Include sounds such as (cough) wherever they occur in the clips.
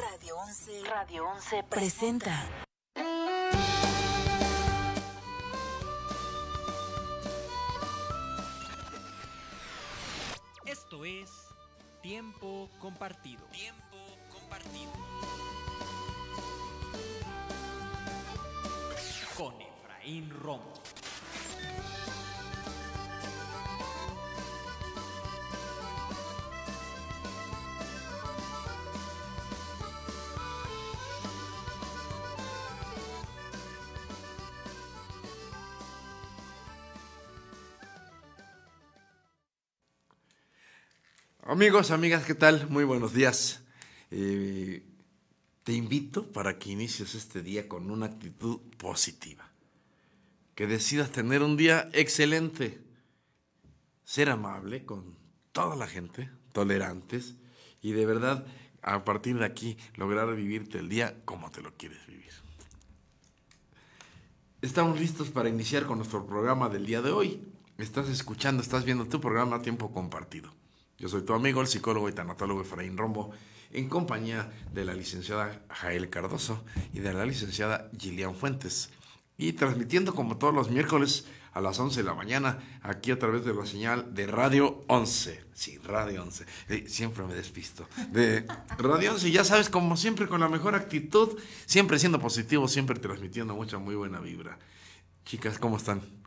Radio 11 presenta. Esto es Tiempo Compartido. Tiempo Compartido. Con Efraín Romo. Amigos, amigas, ¿qué tal? Muy buenos días. Eh, te invito para que inicies este día con una actitud positiva. Que decidas tener un día excelente. Ser amable con toda la gente, tolerantes y de verdad a partir de aquí lograr vivirte el día como te lo quieres vivir. Estamos listos para iniciar con nuestro programa del día de hoy. Estás escuchando, estás viendo tu programa a tiempo compartido. Yo soy tu amigo, el psicólogo y tanatólogo Efraín Rombo, en compañía de la licenciada Jael Cardoso y de la licenciada Gillian Fuentes. Y transmitiendo como todos los miércoles a las 11 de la mañana, aquí a través de la señal de Radio 11. Sí, Radio 11. Eh, siempre me despisto. De Radio 11, ya sabes, como siempre, con la mejor actitud, siempre siendo positivo, siempre transmitiendo mucha, muy buena vibra. Chicas, ¿cómo están?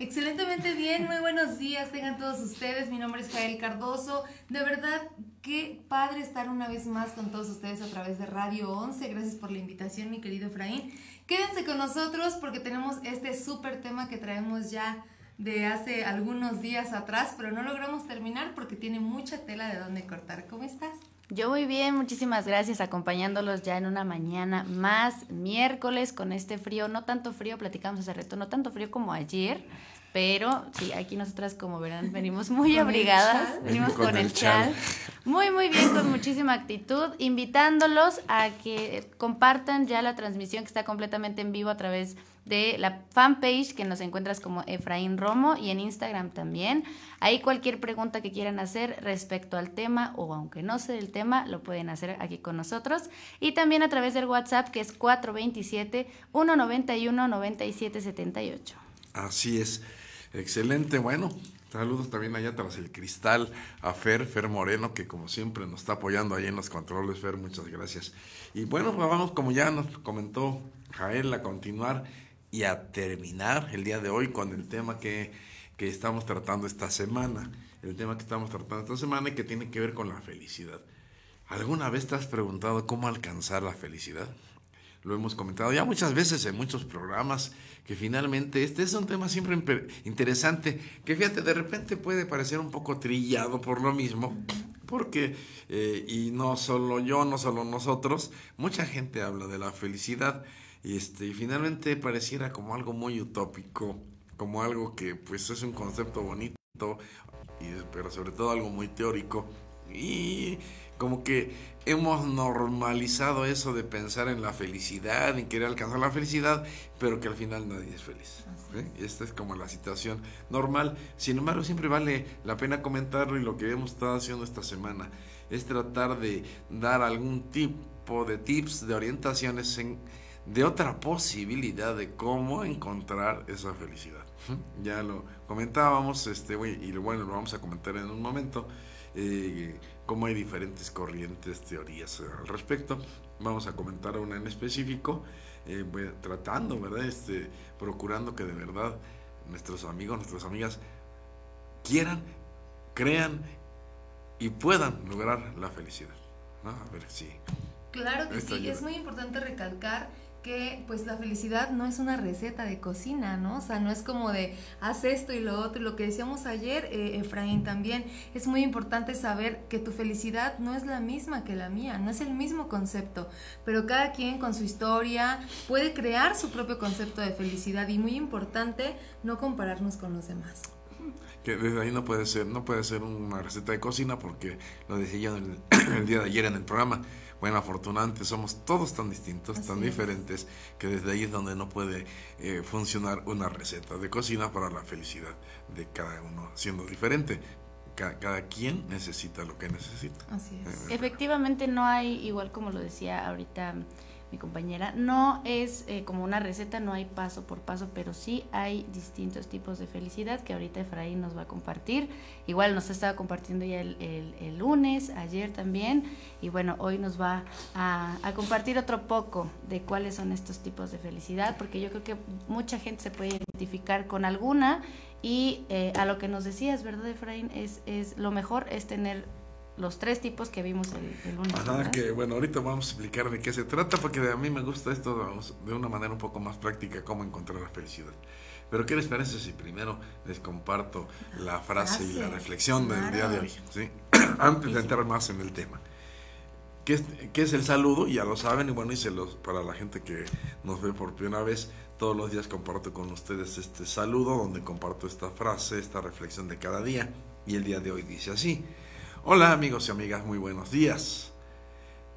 Excelentemente bien, muy buenos días, tengan todos ustedes. Mi nombre es Jael Cardoso. De verdad, qué padre estar una vez más con todos ustedes a través de Radio 11. Gracias por la invitación, mi querido Efraín. Quédense con nosotros porque tenemos este súper tema que traemos ya de hace algunos días atrás, pero no logramos terminar porque tiene mucha tela de dónde cortar. ¿Cómo estás? Yo muy bien, muchísimas gracias, acompañándolos ya en una mañana más, miércoles con este frío, no tanto frío, platicamos hace rato, no tanto frío como ayer, pero sí, aquí nosotras como verán venimos (laughs) muy abrigadas, venimos Con con, el chal. muy muy bien, con (laughs) muchísima actitud, invitándolos a que compartan ya la transmisión que está completamente en vivo a través de la fanpage que nos encuentras como Efraín Romo y en Instagram también. Ahí cualquier pregunta que quieran hacer respecto al tema o aunque no sé del tema, lo pueden hacer aquí con nosotros. Y también a través del WhatsApp que es 427-191-9778. Así es. Excelente. Bueno, saludos también allá tras el cristal a Fer, Fer Moreno, que como siempre nos está apoyando ahí en los controles. Fer, muchas gracias. Y bueno, pues vamos, como ya nos comentó Jael, a continuar y a terminar el día de hoy con el tema que, que estamos tratando esta semana. El tema que estamos tratando esta semana y que tiene que ver con la felicidad. ¿Alguna vez te has preguntado cómo alcanzar la felicidad? Lo hemos comentado ya muchas veces en muchos programas, que finalmente este es un tema siempre interesante, que fíjate, de repente puede parecer un poco trillado por lo mismo, porque, eh, y no solo yo, no solo nosotros, mucha gente habla de la felicidad, y, este, finalmente pareciera como algo muy utópico, como algo que pues es un concepto bonito, pero sobre todo algo muy teórico, y como que hemos normalizado eso de pensar en la felicidad, en querer alcanzar la felicidad, pero que al final nadie es feliz. ¿eh? Esta es como la situación normal. Sin embargo, siempre vale la pena comentarlo y lo que hemos estado haciendo esta semana es tratar de dar algún tipo de tips, de orientaciones en, de otra posibilidad de cómo encontrar esa felicidad. Ya lo comentábamos, este, y bueno, lo vamos a comentar en un momento eh, cómo hay diferentes corrientes, teorías al respecto. Vamos a comentar una en específico, eh, tratando, ¿verdad? Este, procurando que de verdad nuestros amigos, nuestras amigas quieran, crean y puedan lograr la felicidad. ¿no? A ver si. Claro que Esto sí, ayuda. es muy importante recalcar que pues la felicidad no es una receta de cocina, ¿no? O sea, no es como de haz esto y lo otro. Lo que decíamos ayer, eh, Efraín, también es muy importante saber que tu felicidad no es la misma que la mía, no es el mismo concepto, pero cada quien con su historia puede crear su propio concepto de felicidad y muy importante no compararnos con los demás. que desde ahí no puede ser no puede ser una receta de cocina porque lo decía yo (clears throat) el día de ayer en el programa bueno afortunadamente somos todos tan distintos Así tan es. diferentes que desde ahí es donde no puede eh, funcionar una receta de cocina para la felicidad de cada uno siendo diferente Ca- cada quien necesita lo que necesita Así es. Eh, Efectivamente no hay, igual como lo decía ahorita mi compañera, no es eh, como una receta, no hay paso por paso, pero sí hay distintos tipos de felicidad que ahorita Efraín nos va a compartir. Igual nos estaba compartiendo ya el, el- el lunes, ayer también, y bueno, hoy nos va a, compartir otro poco de cuáles son estos tipos de felicidad, porque yo creo que mucha gente se puede identificar con alguna y eh, a lo que nos decías, ¿verdad, Efraín? Es, es lo mejor es tener los tres tipos que vimos el, el lunes. Ajá, que bueno, ahorita vamos a explicar de qué se trata, porque a mí me gusta esto vamos, de una manera un poco más práctica, cómo encontrar la felicidad. Pero ¿qué les parece si primero les comparto la frase y la reflexión del día de claro. hoy? ¿sí? (clears throat) Antes de entrar más en el tema. ¿Qué es, qué es el saludo? Ya lo saben, y bueno, y se los, para la gente que nos ve por primera vez, todos los días comparto con ustedes este saludo, donde comparto esta frase, esta reflexión de cada día. Y el día de hoy dice así. Hola amigos y amigas, muy buenos días.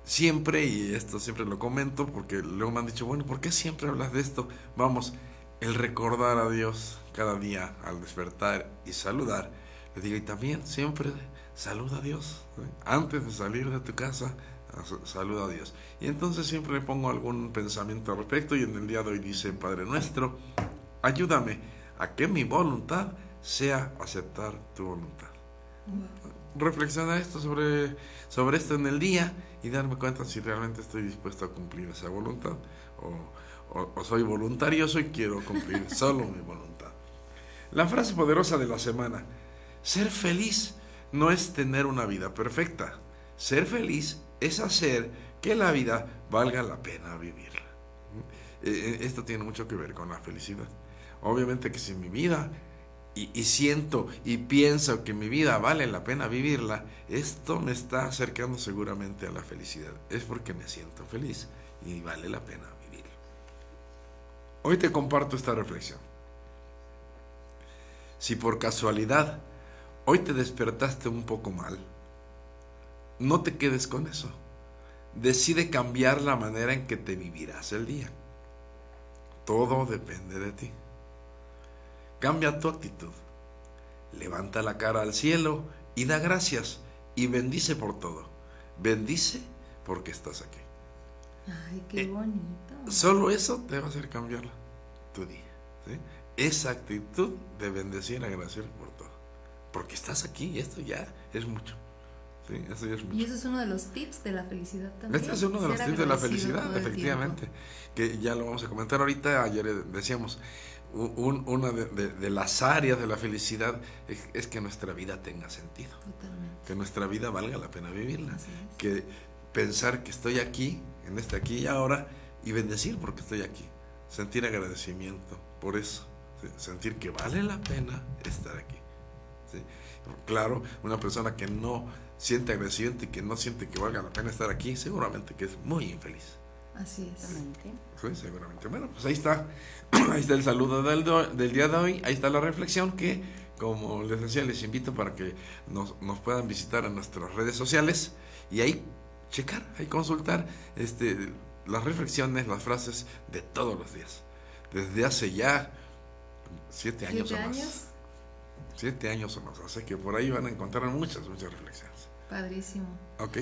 Siempre, y esto siempre lo comento porque luego me han dicho, bueno, ¿por qué siempre hablas de esto? Vamos, el recordar a Dios cada día al despertar y saludar. Les digo, y también siempre saluda a Dios. ¿sí? Antes de salir de tu casa, as- saluda a Dios. Y entonces siempre le pongo algún pensamiento al respecto y en el día de hoy dice, Padre nuestro, ayúdame a que mi voluntad sea aceptar tu voluntad reflexionar esto sobre, sobre esto en el día y darme cuenta si realmente estoy dispuesto a cumplir esa voluntad o, o- o soy voluntarioso y quiero cumplir (laughs) solo mi voluntad. La frase poderosa de la semana. Ser feliz no es tener una vida perfecta. Ser feliz es hacer que la vida valga la pena vivirla. Eh, eh, Esto tiene mucho que ver con la felicidad. Obviamente que si mi vida y, siento y pienso que mi vida vale la pena vivirla, esto me está acercando seguramente a la felicidad. Es porque me siento feliz y vale la pena vivirlo. Hoy te comparto esta reflexión. Si por casualidad hoy te despertaste un poco mal, no te quedes con eso. Decide cambiar la manera en que te vivirás el día. Todo depende de ti. Cambia tu actitud. Levanta la cara al cielo y da gracias y bendice por todo. Bendice porque estás aquí. Ay, qué Eh, bonito. Solo eso te va a hacer cambiar tu día. ¿sí? Esa actitud de bendecir, agradecer por todo. Porque estás aquí y esto ya es mucho. ¿sí? Eso es mucho. Y eso es uno de los tips de la felicidad también. Este es uno de los tips de la felicidad, efectivamente. Que ya lo vamos a comentar ahorita. Ayer decíamos, un- una de, de- de las áreas de la felicidad es, es que nuestra vida tenga sentido. Totalmente. Que nuestra vida valga la pena vivirla. Es. Que pensar que estoy aquí, en este aquí y ahora, y bendecir porque estoy aquí. Sentir agradecimiento por eso. ¿sí? Sentir que vale la pena estar aquí. ¿sí? Claro, una persona que no siente agradecimiento y que no siente que valga la pena estar aquí, seguramente que es muy infeliz. Así es. Exactamente. Sí, seguramente. Bueno, pues ahí está. (clears throat) Ahí está el saludo del, do- del día de hoy. Ahí está la reflexión que, como les decía, les invito para que nos, nos puedan visitar en nuestras redes sociales y ahí checar, ahí consultar este, las reflexiones, las frases de todos los días. Desde hace ya siete años ¿Siete o más. años? Siete años o más. Así que por ahí van a encontrar muchas, muchas reflexiones. Padrísimo. Ok,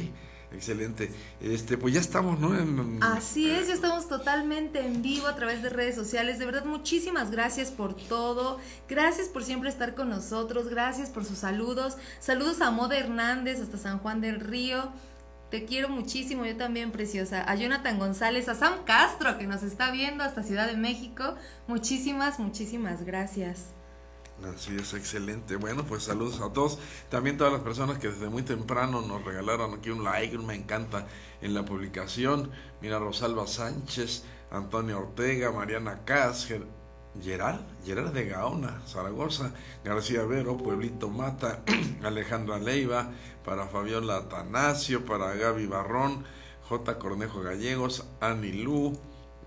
excelente. Este, pues ya estamos, ¿no? Así es, ya estamos totalmente en vivo a través de redes sociales. De verdad, muchísimas gracias por todo. Gracias por siempre estar con nosotros. Gracias por sus saludos. Saludos a Moda Hernández hasta San Juan del Río. Te quiero muchísimo, yo también, preciosa. A Jonathan González, a Sam Castro, que nos está viendo hasta Ciudad de México. Muchísimas, muchísimas gracias. Así es, excelente. Bueno, pues saludos a todos. También todas las personas que desde muy temprano nos regalaron aquí un like, un me encanta en la publicación. Mira, Rosalba Sánchez, Antonio Ortega, Mariana Ger- Gerard, Gerard de Gaona, Zaragoza, García Vero, Pueblito Mata, (clears throat) Alejandra Leiva, para Fabiola Atanasio, para Gaby Barrón, J. Cornejo Gallegos, Ani Lu,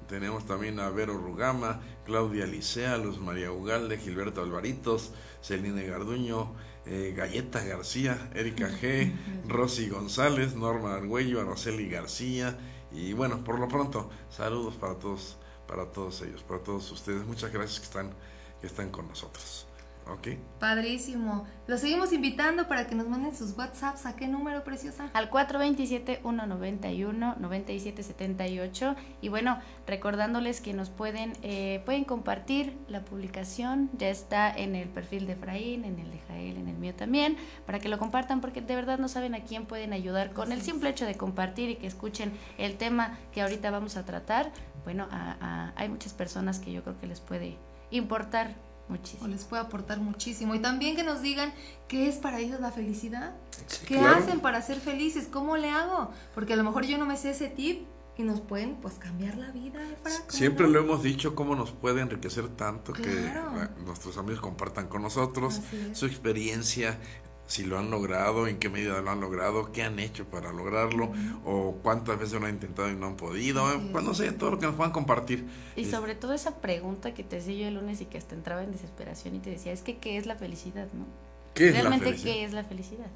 tenemos también a Vero Rugama, Claudia Licea, Luz María Ugalde, Gilberto Alvaritos, Celine Garduño, eh, Galleta García, Erika G, (laughs) Rosy González, Norma Argüello, Araceli García y bueno, por lo pronto, saludos para todos, para todos ellos, para todos ustedes. Muchas gracias que están, que están con nosotros. ¿Ok? Padrísimo. Los seguimos invitando para que nos manden sus WhatsApps. ¿A qué número, preciosa? Al 427-191-9778. Y bueno, recordándoles que nos pueden, eh, pueden compartir la publicación. Ya está en el perfil de Efraín, en el de Jael, en el mío también. Para que lo compartan, porque de verdad no saben a quién pueden ayudar con el simple hecho de compartir y que escuchen el tema que ahorita vamos a tratar. Bueno, a- a- hay muchas personas que yo creo que les puede importar O muchísimo. les puede aportar muchísimo. Y también que nos digan qué es para ellos la felicidad. Sí, ¿Qué claro. hacen para ser felices? ¿Cómo le hago? Porque a lo mejor yo no me sé ese tip y nos pueden pues cambiar la vida, Efra. ¿cómo Siempre no? lo hemos dicho, cómo nos puede enriquecer tanto que Claro. eh, nuestros amigos compartan con nosotros su experiencia, si lo han logrado, en qué medida lo han logrado, qué han hecho para lograrlo, o cuántas veces lo han intentado y no han podido. Eh, es. pues no sé, todo lo que nos puedan compartir. Y sobre todo esa pregunta que te decía yo el lunes y que hasta entraba en desesperación y te decía, es que ¿qué es la felicidad? ¿no? ¿Qué es la Realmente? ¿qué es la felicidad?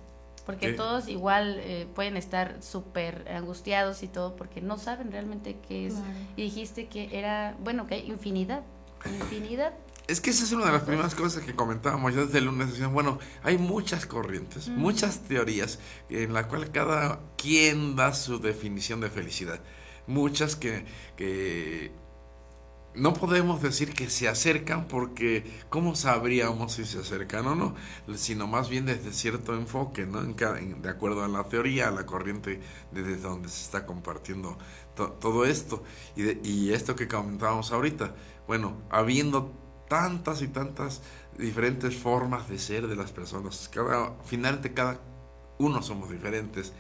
Porque ¿Qué? todos igual eh, pueden estar súper angustiados y todo porque no saben realmente qué es. Claro. Y dijiste que era, bueno, que hay infinidad, (laughs) infinidad. Es que esa es una de las primeras cosas que comentábamos ya desde el lunes. Decían, bueno, hay muchas corrientes, muchas teorías en la cual cada quien da su definición de felicidad. Muchas que, que no podemos decir que se acercan porque ¿cómo sabríamos si se acercan o no? Sino más bien desde cierto enfoque, ¿no? En cada- en- de acuerdo a la teoría, a la corriente desde donde se está compartiendo to- todo esto. Y, de- y esto que comentábamos ahorita, bueno, habiendo tantas y tantas diferentes formas de ser de las personas, cada, finalmente cada uno somos diferentes.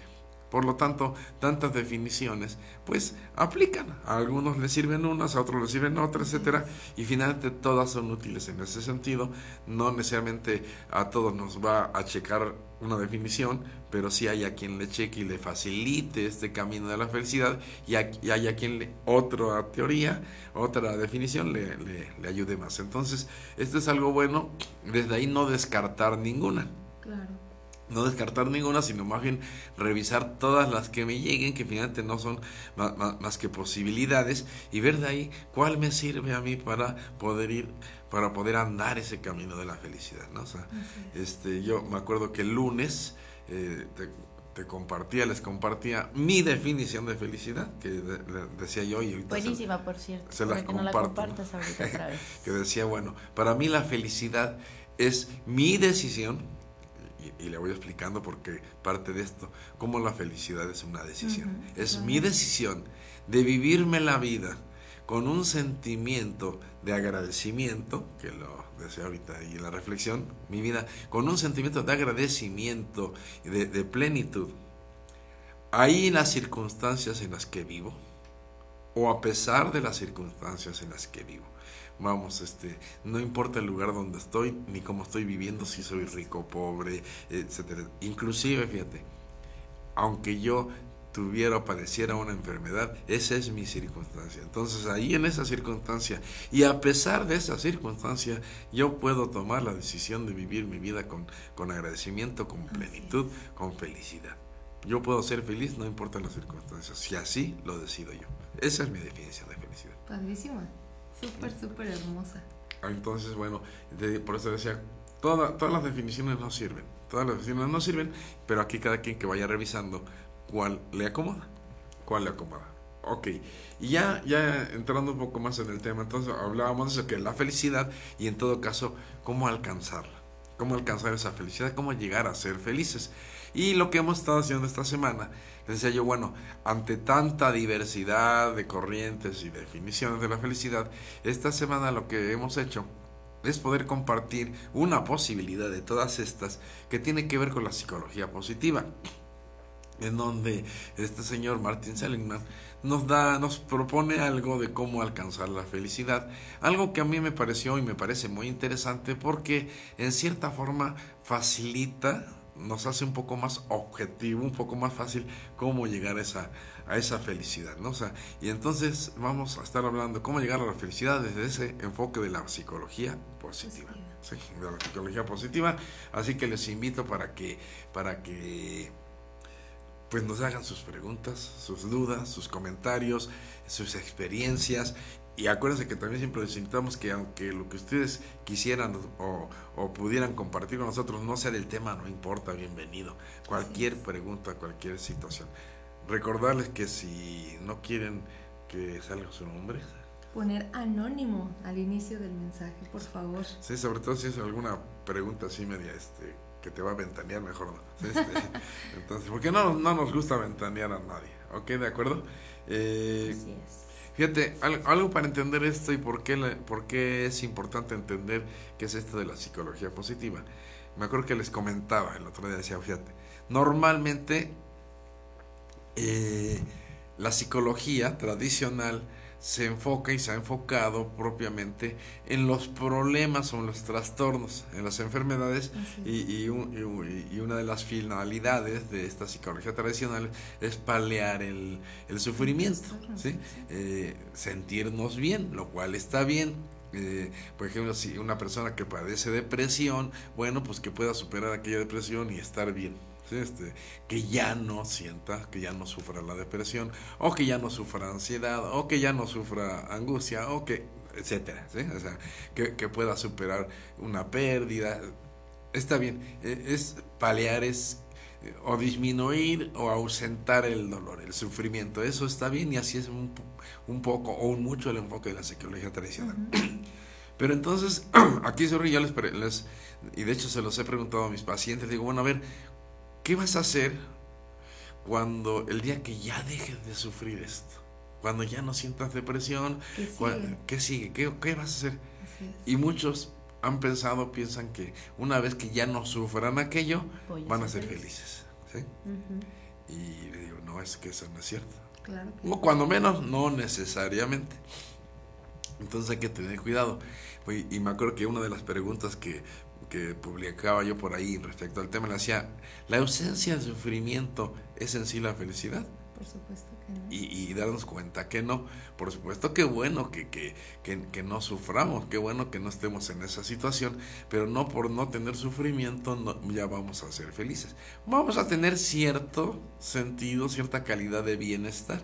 Por lo tanto, tantas definiciones, pues aplican. A algunos les sirven unas, a otros les sirven otras, etcétera, y finalmente todas son útiles en ese sentido. No necesariamente a todos nos va a checar una definición, pero sí hay a quien le cheque y le facilite este camino de la felicidad, y, a- hay a quien le, otra teoría, otra definición le, le- le ayude más. Entonces, esto es algo bueno, desde ahí no descartar ninguna Claro. No descartar ninguna, sino más bien revisar todas las que me lleguen, que finalmente no son más, que posibilidades, y ver de ahí cuál me sirve a mí para poder ir, para poder andar ese camino de la felicidad, ¿no? O sea, este, yo me acuerdo que el lunes eh, te, te compartía, les compartía mi definición de felicidad, que de- de- decía yo y ahorita se- Buenísima, por cierto. se las que no la comparto, ¿no? compartas ahorita otra (laughs) vez. que decía, bueno, para mí la felicidad es mi decisión, y, y le voy explicando porque parte de esto, cómo la felicidad es una decisión. es mi decisión de vivirme la vida con un sentimiento de agradecimiento, que lo decía ahorita ahí en la reflexión, mi vida, con un sentimiento de agradecimiento y de, de plenitud. Ahí en las circunstancias en las que vivo, o a pesar de las circunstancias en las que vivo. Vamos, este, no importa el lugar donde estoy, ni cómo estoy viviendo, si soy rico, pobre, etcétera. Inclusive, fíjate, aunque yo tuviera o padeciera una enfermedad, esa es mi circunstancia. Entonces, ahí en esa circunstancia, y a pesar de esa circunstancia, yo puedo tomar la decisión de vivir mi vida con, con agradecimiento, con plenitud, con felicidad. Yo puedo ser feliz, no importa las circunstancias, si así lo decido yo. Esa es mi definición de felicidad. Padrísima. Súper, súper hermosa. Entonces, bueno, de- por eso decía, toda- todas las definiciones no sirven, todas las definiciones no sirven, pero aquí cada quien que vaya revisando cuál le acomoda, cuál le acomoda. Ok, y ya, ya entrando un poco más en el tema, entonces hablábamos de eso, que la felicidad y en todo caso, cómo alcanzarla, cómo alcanzar esa felicidad, cómo llegar a ser felices. Y lo que hemos estado haciendo esta semana, decía yo, bueno, ante tanta diversidad de corrientes y definiciones de la felicidad, esta semana lo que hemos hecho es poder compartir una posibilidad de todas estas que tiene que ver con la psicología positiva. en donde este señor Martin Seligman nos da, nos propone algo de cómo alcanzar la felicidad, algo que a mí me pareció y me parece muy interesante porque en cierta forma facilita, nos hace un poco más objetivo, un poco más fácil cómo llegar a esa, a esa felicidad, ¿no? O sea, y entonces vamos a estar hablando cómo llegar a la felicidad desde ese enfoque de la psicología positiva. Sí, de la psicología positiva. Así que les invito para que, para que pues nos hagan sus preguntas, sus dudas, sus comentarios, sus experiencias. Y acuérdense que también siempre les invitamos que aunque lo que ustedes quisieran o, o pudieran compartir con nosotros no sea del tema, no importa, bienvenido. Cualquier pregunta, cualquier situación. Recordarles que si no quieren que salga su nombre, Poner anónimo al inicio del mensaje, por favor. Sí, sobre todo si es alguna pregunta así media este que te va a ventanear, mejor no. Este, (laughs) entonces, porque no, no nos gusta ventanear a nadie, ¿ok? ¿De acuerdo? Eh, Así es. Fíjate, al- algo para entender esto y por qué, la- por qué es importante entender qué es esto de la psicología positiva. Me acuerdo que les comentaba el otro día, decía, fíjate, normalmente eh, la psicología tradicional se enfoca y se ha enfocado propiamente en los problemas o en los trastornos, en las enfermedades y, y un- y un- y una de las finalidades de esta psicología tradicional es paliar el, el sufrimiento, ¿sí? Eh, sentirnos bien, lo cual está bien. Eh, por ejemplo, si una persona que padece depresión, bueno, pues que pueda superar aquella depresión y estar bien. Este, que ya no sienta, que ya no sufra la depresión, o que ya no sufra ansiedad, o que ya no sufra angustia, o que, etcétera, ¿sí? O sea, que, que pueda superar una pérdida. Está bien, eh, es paliar, es eh, o disminuir o ausentar el dolor, el sufrimiento. Eso está bien y así es un, po- un poco o un mucho el enfoque de la psicología tradicional. (clears throat) Pero entonces, (clears throat) aquí sobre yo les, les- y de hecho se los he preguntado a mis pacientes, digo, bueno, a ver, ¿qué vas a hacer cuando el día que ya dejes de sufrir esto? Cuando ya no sientas depresión, ¿Qué sigue? ¿qué sigue? ¿Qué, qué vas a hacer? Y muchos han pensado, piensan que una vez que ya no sufran aquello, Voy van a ser feliz. felices. ¿sí? Y le digo, no, es que eso no es cierto. Claro O cuando menos, no necesariamente. Entonces hay que tener cuidado. Y me acuerdo que una de las preguntas que, que publicaba yo por ahí respecto al tema le decía, ¿la ausencia de sufrimiento es en sí la felicidad? por supuesto que no. y, y darnos cuenta que no. Por supuesto que bueno que, que, que, que no suframos, qué bueno que no estemos en esa situación, pero no por no tener sufrimiento no- ya vamos a ser felices. Vamos a tener cierto sentido, cierta calidad de bienestar.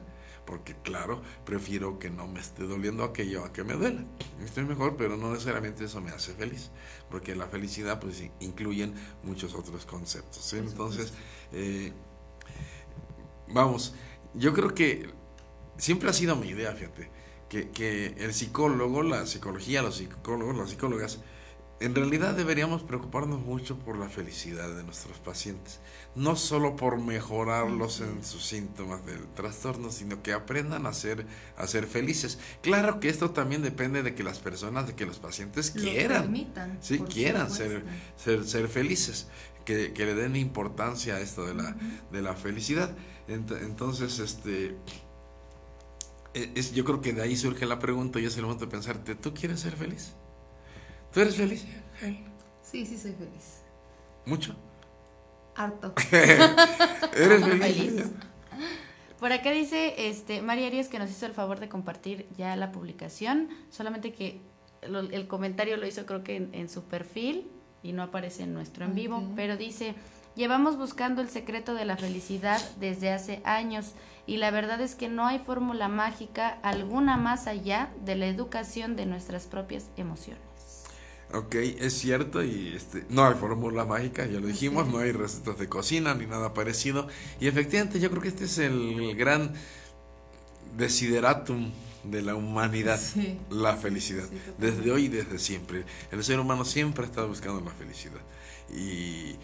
Porque claro, prefiero que no me esté doliendo aquello a que me duela. Estoy mejor, pero no necesariamente eso me hace feliz. Porque la felicidad pues in- incluyen muchos otros conceptos. ¿sí? Entonces, eh, vamos, yo creo que siempre ha sido mi idea, fíjate, que, que el psicólogo, la psicología, los psicólogos, las psicólogas, en realidad deberíamos preocuparnos mucho por la felicidad de nuestros pacientes. No solo por mejorarlos en sus síntomas del trastorno, sino que aprendan a ser, a ser felices. Claro que esto también depende de que las personas, de que los pacientes Lo quieran. permitan, Sí, quieran ser, ser, ser felices, que, que le den importancia a esto de la, de la felicidad. Ent- entonces, este, e- es, yo creo que de ahí surge la pregunta y es el momento de pensarte, ¿tú quieres ser feliz? ¿Tú eres feliz? Sí, sí, soy feliz. ¿Mucho? Harto. (laughs) ¿Eres feliz? Feliz. Por acá dice este María Arias que nos hizo el favor de compartir ya la publicación, solamente que lo- el comentario lo hizo creo que en, en su perfil y no aparece en nuestro en vivo, pero dice, llevamos buscando el secreto de la felicidad desde hace años y la verdad es que no hay fórmula mágica alguna más allá de la educación de nuestras propias emociones. Ok, es cierto y este, no hay fórmula mágica, ya lo dijimos, no hay recetas de cocina ni nada parecido. Y efectivamente yo creo que este es el, gran desideratum de la humanidad, Sí. la felicidad. Sí, desde hoy y desde siempre. El ser humano siempre ha estado buscando la felicidad. Y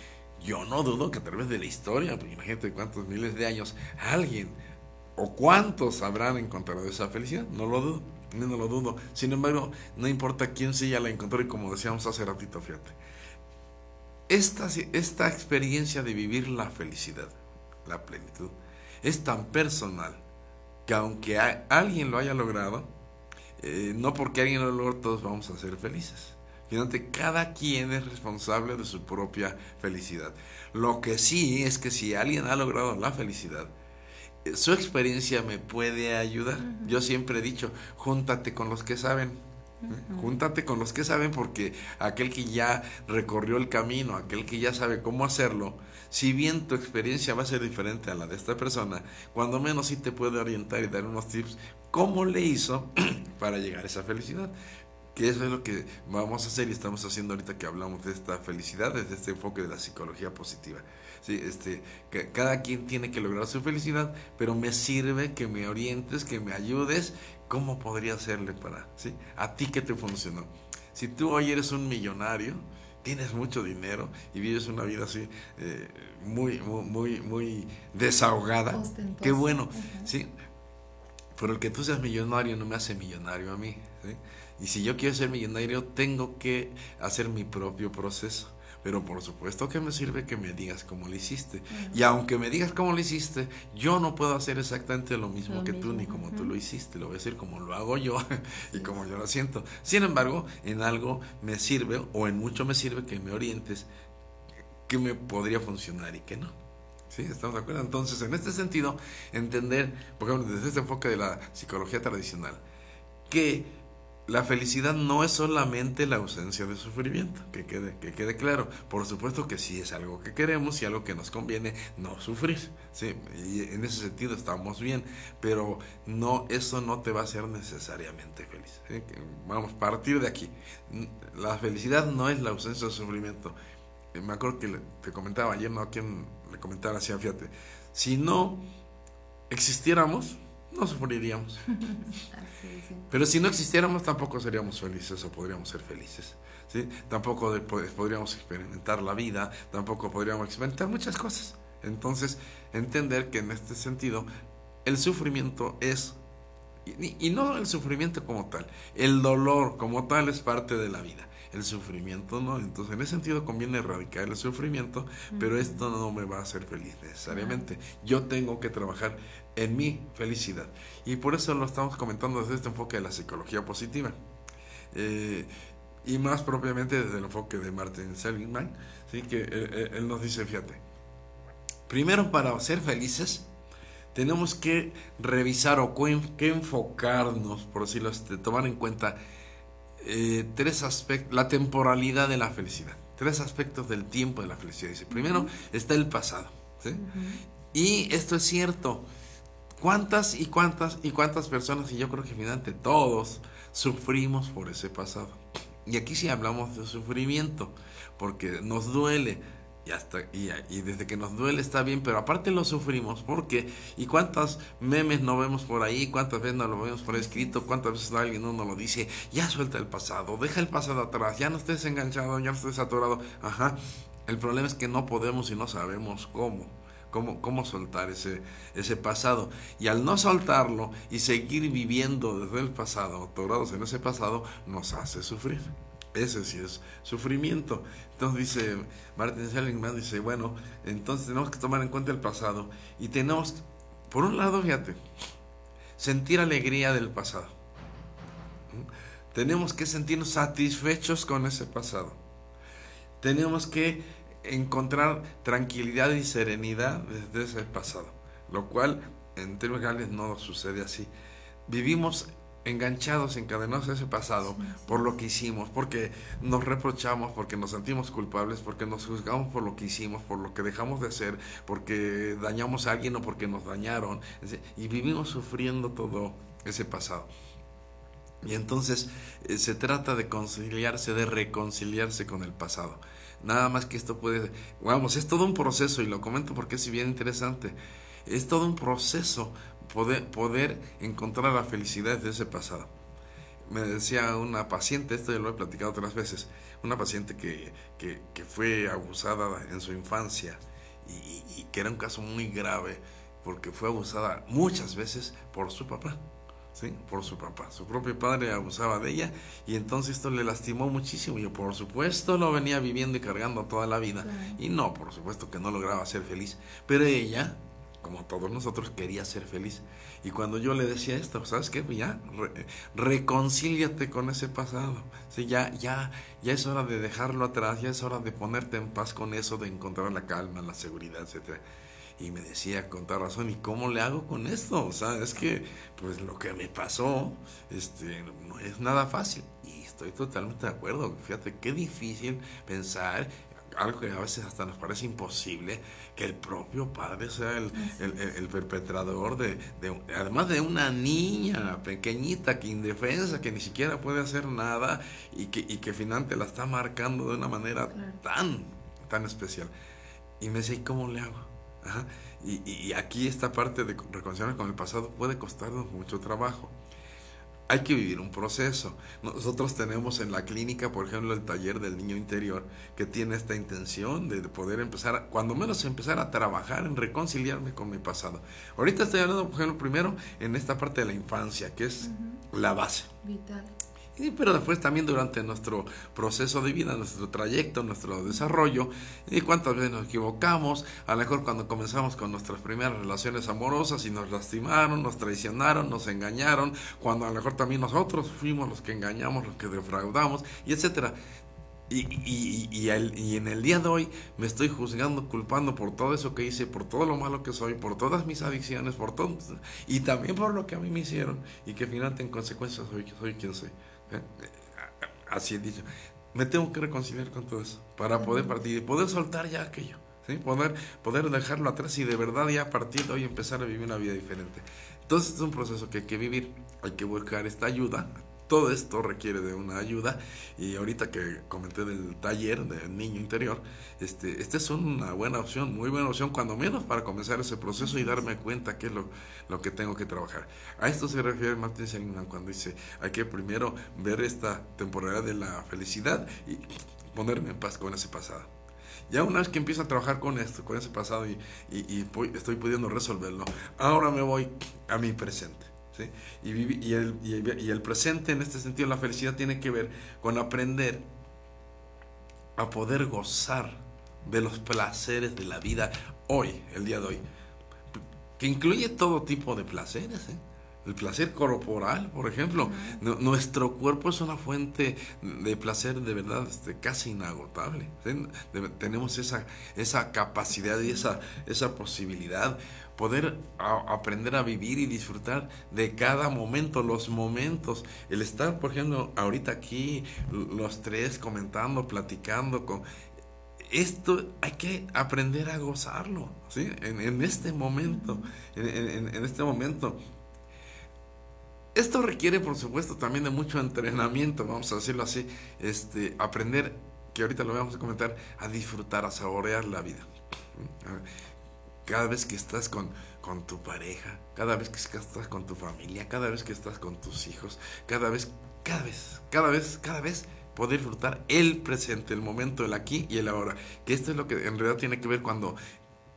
yo no dudo que a través de la historia, pues imagínate cuántos miles de años, alguien o cuántos habrán encontrado esa felicidad, no lo dudo, no lo dudo. Sin embargo, no importa quién sí ya la encontró y como decíamos hace ratito, fíjate. Esta, esta experiencia de vivir la felicidad la plenitud, es tan personal que aunque alguien lo haya logrado, eh, no porque alguien lo logre todos vamos a ser felices. Finalmente, cada quien es responsable de su propia felicidad. Lo que sí es que si alguien ha logrado la felicidad, su experiencia me puede ayudar. Yo siempre he dicho, júntate con los que saben. ¿eh? Júntate con los que saben porque aquel que ya recorrió el camino, aquel que ya sabe cómo hacerlo, si bien tu experiencia va a ser diferente a la de esta persona, cuando menos sí te puede orientar y dar unos tips cómo le hizo (clears throat) para llegar a esa felicidad. Que eso es lo que vamos a hacer y estamos haciendo ahorita que hablamos de esta felicidad, desde este enfoque de la psicología positiva. Sí, este, que cada quien tiene que lograr su felicidad, pero me sirve que me orientes, que me ayudes, cómo podría hacerle para, ¿sí? A ti que te funcionó. Si tú hoy eres un millonario, tienes mucho dinero y vives una vida así eh, muy, muy, muy, muy desahogada, Ostentosa. qué bueno, Ajá. ¿sí? Pero el que tú seas millonario no me hace millonario a mí. ¿sí? Y si yo quiero ser millonario, tengo que hacer mi propio proceso. Pero por supuesto que me sirve que me digas cómo lo hiciste. Y aunque me digas cómo lo hiciste, yo no puedo hacer exactamente lo mismo Lo que tú ni como tú lo hiciste. Lo voy a decir como lo hago yo (laughs) y como yo lo siento. Sin embargo, en algo me sirve o en mucho me sirve que me orientes que me podría funcionar y que no. ¿Sí? ¿Estamos de acuerdo? Entonces, en este sentido, entender, por ejemplo, desde este enfoque de la psicología tradicional, que la felicidad no es solamente la ausencia de sufrimiento, que quede, que quede claro. Por supuesto que sí es algo que queremos y algo que nos conviene no sufrir. ¿sí? Y en ese sentido estamos bien, pero no, eso no te va a hacer necesariamente feliz. Vamos, partir de aquí. La felicidad no es la ausencia de sufrimiento. Me acuerdo que te comentaba ayer, no a quien le comentaba fíjate, si no existiéramos, no sufriríamos. (laughs) Así es, sí. Pero si no existiéramos, tampoco seríamos felices o podríamos ser felices. ¿sí? Tampoco po- podríamos experimentar la vida, tampoco podríamos experimentar muchas cosas. Entonces, entender que en este sentido, el sufrimiento es, y, y no el sufrimiento como tal, el dolor como tal es parte de la vida. El sufrimiento no, entonces en ese sentido conviene erradicar el sufrimiento, pero esto no me va a hacer feliz necesariamente. Yo tengo que trabajar en mi felicidad. Y por eso lo estamos comentando desde este enfoque de la psicología positiva. Eh, y más propiamente desde el enfoque de Martin Seligman, ¿sí? que él, él- él nos dice, fíjate, primero para ser felices tenemos que revisar o que enfocarnos, por decirlo así, tomar en cuenta eh, tres aspectos, la temporalidad de la felicidad, tres aspectos del tiempo de la felicidad. Dice, primero está el pasado, ¿sí? Y esto es cierto. ¿Cuántas y cuántas y cuántas personas, y yo creo que finalmente todos, sufrimos por ese pasado? Y aquí sí hablamos de sufrimiento, porque nos duele, y, hasta, y, desde que nos duele está bien, pero aparte lo sufrimos, porque, ¿y cuántas memes no vemos por ahí? ¿Cuántas veces no lo vemos por escrito? ¿Cuántas veces alguien no nos lo dice? Ya suelta el pasado, deja el pasado atrás, ya no estés enganchado, ya no estés atorado. Ajá, el problema es que no podemos y no sabemos cómo cómo, cómo soltar ese, ese pasado. Y al no soltarlo y seguir viviendo desde el pasado, atorados en ese pasado, nos hace sufrir. Ese sí es sufrimiento. Entonces dice Martin Seligman, dice, bueno, entonces tenemos que tomar en cuenta el pasado y tenemos, por un lado, fíjate, sentir alegría del pasado. Tenemos que sentirnos satisfechos con ese pasado. Tenemos que encontrar tranquilidad y serenidad desde ese pasado, lo cual en términos generales no sucede así. Vivimos enganchados, encadenados a ese pasado por lo que hicimos, porque nos reprochamos, porque nos sentimos culpables, porque nos juzgamos por lo que hicimos, por lo que dejamos de hacer, porque dañamos a alguien o porque nos dañaron, y vivimos sufriendo todo ese pasado. Y entonces eh, se trata de conciliarse, de reconciliarse con el pasado. Nada más que esto puede, vamos, es todo un proceso y lo comento porque es bien interesante. Es todo un proceso poder, poder encontrar la felicidad de ese pasado. Me decía una paciente, esto ya lo he platicado otras veces, una paciente que, que, fue abusada en su infancia y que era un caso muy grave porque fue abusada muchas veces por su papá. ¿Sí? por su papá. Su propio padre abusaba de ella y entonces esto le lastimó muchísimo. Y por supuesto lo venía viviendo y cargando toda la vida. Y no, por supuesto que no lograba ser feliz. Pero ella como todos nosotros, quería ser feliz. Y cuando yo le decía esto, ¿sabes qué? Pues ya, re- reconcíliate con ese pasado. Sí, ya, ya, ya es hora de dejarlo atrás, ya es hora de ponerte en paz con eso, de encontrar la calma, la seguridad, etcétera. Y me decía con toda razón, ¿y cómo le hago con esto? O sea, es que, pues lo que me pasó, este, no es nada fácil. Y estoy totalmente de acuerdo. Fíjate, qué difícil pensar algo que a veces hasta nos parece imposible, que el propio padre sea el, el- el- el perpetrador de, de- además de una niña pequeñita que indefensa, que ni siquiera puede hacer nada y que, y que finalmente la está marcando de una manera tan, tan especial. Y me decía, ¿y cómo le hago? Ajá. Y, aquí esta parte de reconciliarme con el pasado puede costarnos mucho trabajo. Hay que vivir un proceso. Nosotros tenemos en la clínica, por ejemplo, el taller del niño interior, que tiene esta intención de poder empezar, cuando menos empezar a trabajar en reconciliarme con mi pasado. Ahorita estoy hablando, por ejemplo, primero en esta parte de la infancia, que es la base. Vital. Pero después también durante nuestro proceso de vida, nuestro trayecto, nuestro desarrollo, y cuántas veces nos equivocamos, a lo mejor cuando comenzamos con nuestras primeras relaciones amorosas y nos lastimaron, nos traicionaron, nos engañaron, cuando a lo mejor también nosotros fuimos los que engañamos, los que defraudamos, y etcétera. Y, y, y en el día de hoy me estoy juzgando, culpando por todo eso que hice, por todo lo malo que soy, por todas mis adicciones, por todo, y también por lo que a mí me hicieron, y que finalmente en consecuencia soy, soy quien soy. Así he dicho. Me tengo que reconciliar con todo eso para poder partir y poder soltar ya aquello. ¿sí? Poder, poder dejarlo atrás y de verdad ya partir de hoy empezar a vivir una vida diferente. Entonces es un proceso que hay que vivir, hay que buscar esta ayuda. Todo esto requiere de una ayuda y ahorita que comenté del taller del niño interior, este, esta es una buena opción, muy buena opción, cuando menos para comenzar ese proceso y darme cuenta qué es lo, lo que tengo que trabajar. A esto se refiere Martin Seligman cuando dice, hay que primero ver esta temporada de la felicidad y ponerme en paz con ese pasado. Ya una vez que empiezo a trabajar con esto, con ese pasado y, y- estoy pudiendo resolverlo, ahora me voy a mi presente. ¿Sí? Y, y el- y el presente, en este sentido, la felicidad tiene que ver con aprender a poder gozar de los placeres de la vida hoy, el día de hoy, que incluye todo tipo de placeres. ¿eh? El placer corporal, por ejemplo. Nu- Nuestro cuerpo es una fuente de placer de verdad este, casi inagotable. ¿sí? De- tenemos esa, esa capacidad y esa, esa posibilidad. Poder a- aprender a vivir y disfrutar de cada momento, los momentos. El estar, por ejemplo, ahorita aquí, los tres comentando, platicando con, esto hay que aprender a gozarlo, ¿sí? En, en este momento, en, en- en este momento. Esto requiere, por supuesto, también de mucho entrenamiento, vamos a decirlo así, este, aprender, que ahorita lo vamos a comentar, a disfrutar, a saborear la vida. Cada vez que estás con, con tu pareja, cada vez que estás con tu familia, cada vez que estás con tus hijos, cada vez, cada vez, cada vez, cada vez poder disfrutar el presente, el momento, el aquí y el ahora. Que esto es lo que en realidad tiene que ver cuando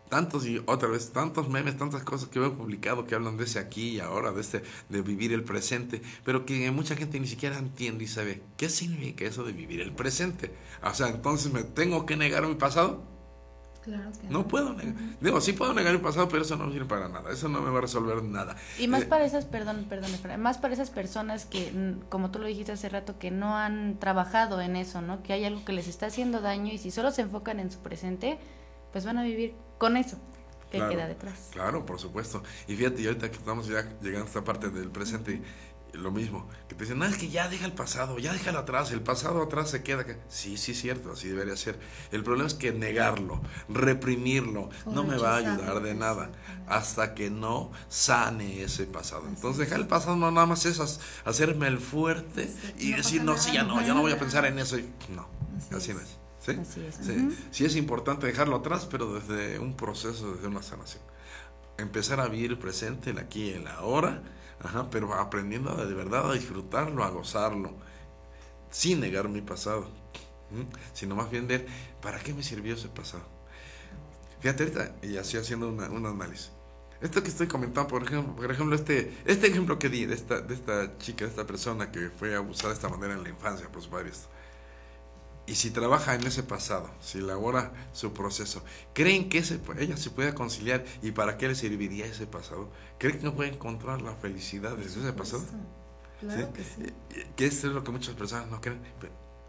tantos y otra vez tantos memes, tantas cosas que veo publicado que hablan de ese aquí y ahora, de este de vivir el presente, pero que mucha gente ni siquiera entiende y sabe qué significa eso de vivir el presente. O sea, entonces me tengo que negar mi pasado. Claro que No puedo negar. Digo, sí puedo negar mi pasado, pero eso no sirve para nada. Eso no me va a resolver nada. Y más Eh, para esas, perdón, perdón, más para esas personas que, como tú lo dijiste hace rato, que no han trabajado en eso, ¿no? Que hay algo que les está haciendo daño y si solo se enfocan en su presente, pues van a vivir con eso que Claro, queda detrás. Claro, por supuesto. Y fíjate, y ahorita que estamos ya llegando a esta parte del presente, lo mismo, que te dicen, no, es que ya deja el pasado, ya déjalo atrás, el pasado atrás se queda. acá". Sí, sí, es cierto, así debería ser. El problema es que negarlo, reprimirlo, no me va a ayudar de nada hasta que no sane ese pasado. Entonces, dejar el pasado no nada más es hacerme el fuerte y decir, no, sí, ya no, ya no voy a pensar en eso. No, así no es. ¿Sí? Así es. Sí, Ujú. sí es importante dejarlo atrás, pero desde un proceso, desde una sanación. Empezar a vivir el presente, el aquí y el ahora, ajá, pero aprendiendo de verdad a disfrutarlo, a gozarlo, sin negar mi pasado, ¿m? sino más bien ver para qué me sirvió ese pasado. Fíjate ahorita, y así haciendo una- un análisis. Esto que estoy comentando, por ejemplo, por ejemplo este, este ejemplo que di de esta, de esta chica, de esta persona que fue abusada de esta manera en la infancia por su padre, esto. Y si trabaja en ese pasado, si elabora su proceso, ¿creen que ese, ella se puede conciliar y para qué le serviría ese pasado? ¿Creen que puede encontrar la felicidad desde ese pasado? Claro ¿Sí? que sí. Que eso es lo que muchas personas no creen.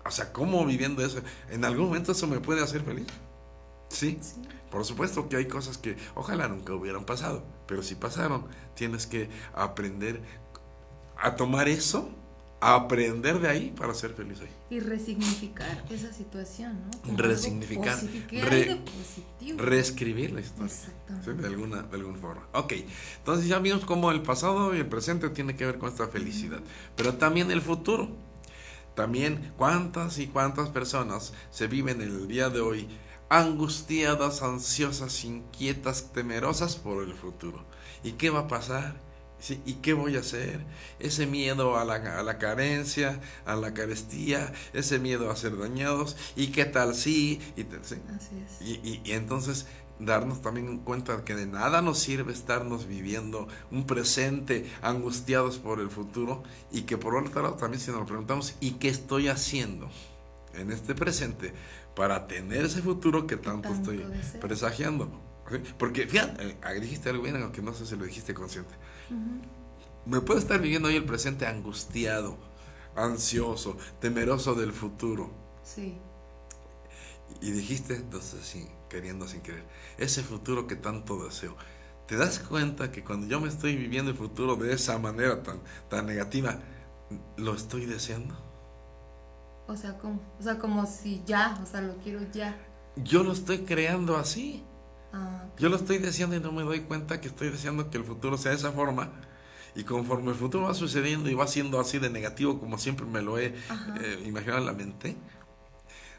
O sea, ¿cómo viviendo eso? ¿En algún momento eso me puede hacer feliz? Sí. Por supuesto que hay cosas que ojalá nunca hubieran pasado, pero si pasaron, tienes que aprender a tomar eso, aprender de ahí para ser feliz ahí. Y resignificar esa situación, ¿no? Como Resignificar, posi- ¿Qué re-? Reescribir la historia. Exactamente. ¿sí? De, alguna, de alguna forma. Ok, entonces ya vimos cómo el pasado y el presente tiene que ver con esta felicidad, pero también el futuro. También cuántas y cuántas personas se viven el día de hoy angustiadas, ansiosas, inquietas, temerosas por el futuro. ¿Y qué va a pasar? ¿Sí? ¿Y qué voy a hacer? Ese miedo a la, a la carencia, a la carestía, ese miedo a ser dañados, ¿y qué tal si? Y, te- ¿sí? Así es. Y, y- y entonces darnos también cuenta que de nada nos sirve estarnos viviendo un presente angustiados por el futuro y que por otro lado también si nos preguntamos ¿y qué estoy haciendo en este presente para tener ese futuro que tanto, tanto estoy presagiando? ¿Sí? Porque fíjate, eh, dijiste algo bien, aunque no sé si lo dijiste consciente. Me puedo estar viviendo hoy el presente angustiado, ansioso, temeroso del futuro. Sí. Y dijiste, entonces sí, queriendo sin querer, ese futuro que tanto deseo. ¿Te das cuenta que cuando yo me estoy viviendo el futuro de esa manera tan, tan negativa, lo estoy deseando? O sea, como, o sea, como si ya, o sea, lo quiero ya. Yo lo estoy creando así. Ah, Yo lo estoy deseando y no me doy cuenta que estoy deseando que el futuro sea de esa forma. Y conforme el futuro va sucediendo y va siendo así de negativo como siempre me lo he eh, imaginado en la mente,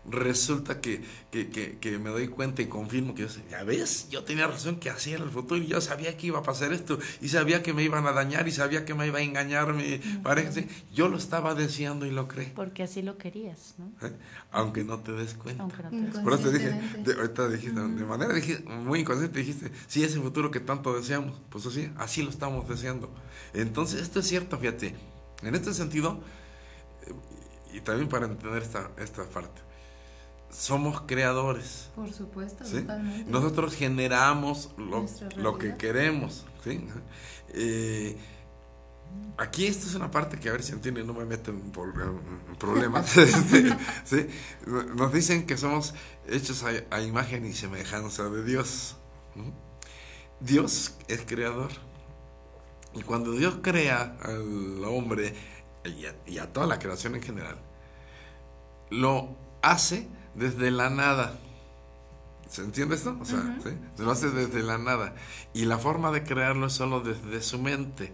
resulta que, que, que- que me doy cuenta y confirmo que, ya ves, yo tenía razón que así era el futuro y yo sabía que iba a pasar esto y sabía que me iban a dañar y sabía que me iba a engañar mi pareja. sí. Yo lo estaba deseando y lo creí, Porque así lo querías, ¿no? ¿eh? aunque no te des cuenta. Aunque no te des Por eso te dije, de, ahorita dijiste, de manera dije, muy inconsciente dijiste, sí, ese futuro que tanto deseamos, pues así, así lo estamos deseando. Entonces, esto es cierto, fíjate, en este sentido, eh, y también para entender esta, esta parte, somos creadores. por supuesto, ¿sí? totalmente. Nosotros generamos lo, que queremos. ¿sí? Eh, aquí esto es una parte que a ver si entienden, no me meto en, problemas. (laughs) (laughs) ¿sí? Nos dicen que somos hechos a, a imagen y semejanza de Dios. Dios es creador. Y cuando Dios crea al hombre y a, y a toda la creación en general, lo hace desde la nada. ¿Se entiende esto? O sea, ¿sí? lo hace desde la nada. Y la forma de crearlo es solo desde su mente,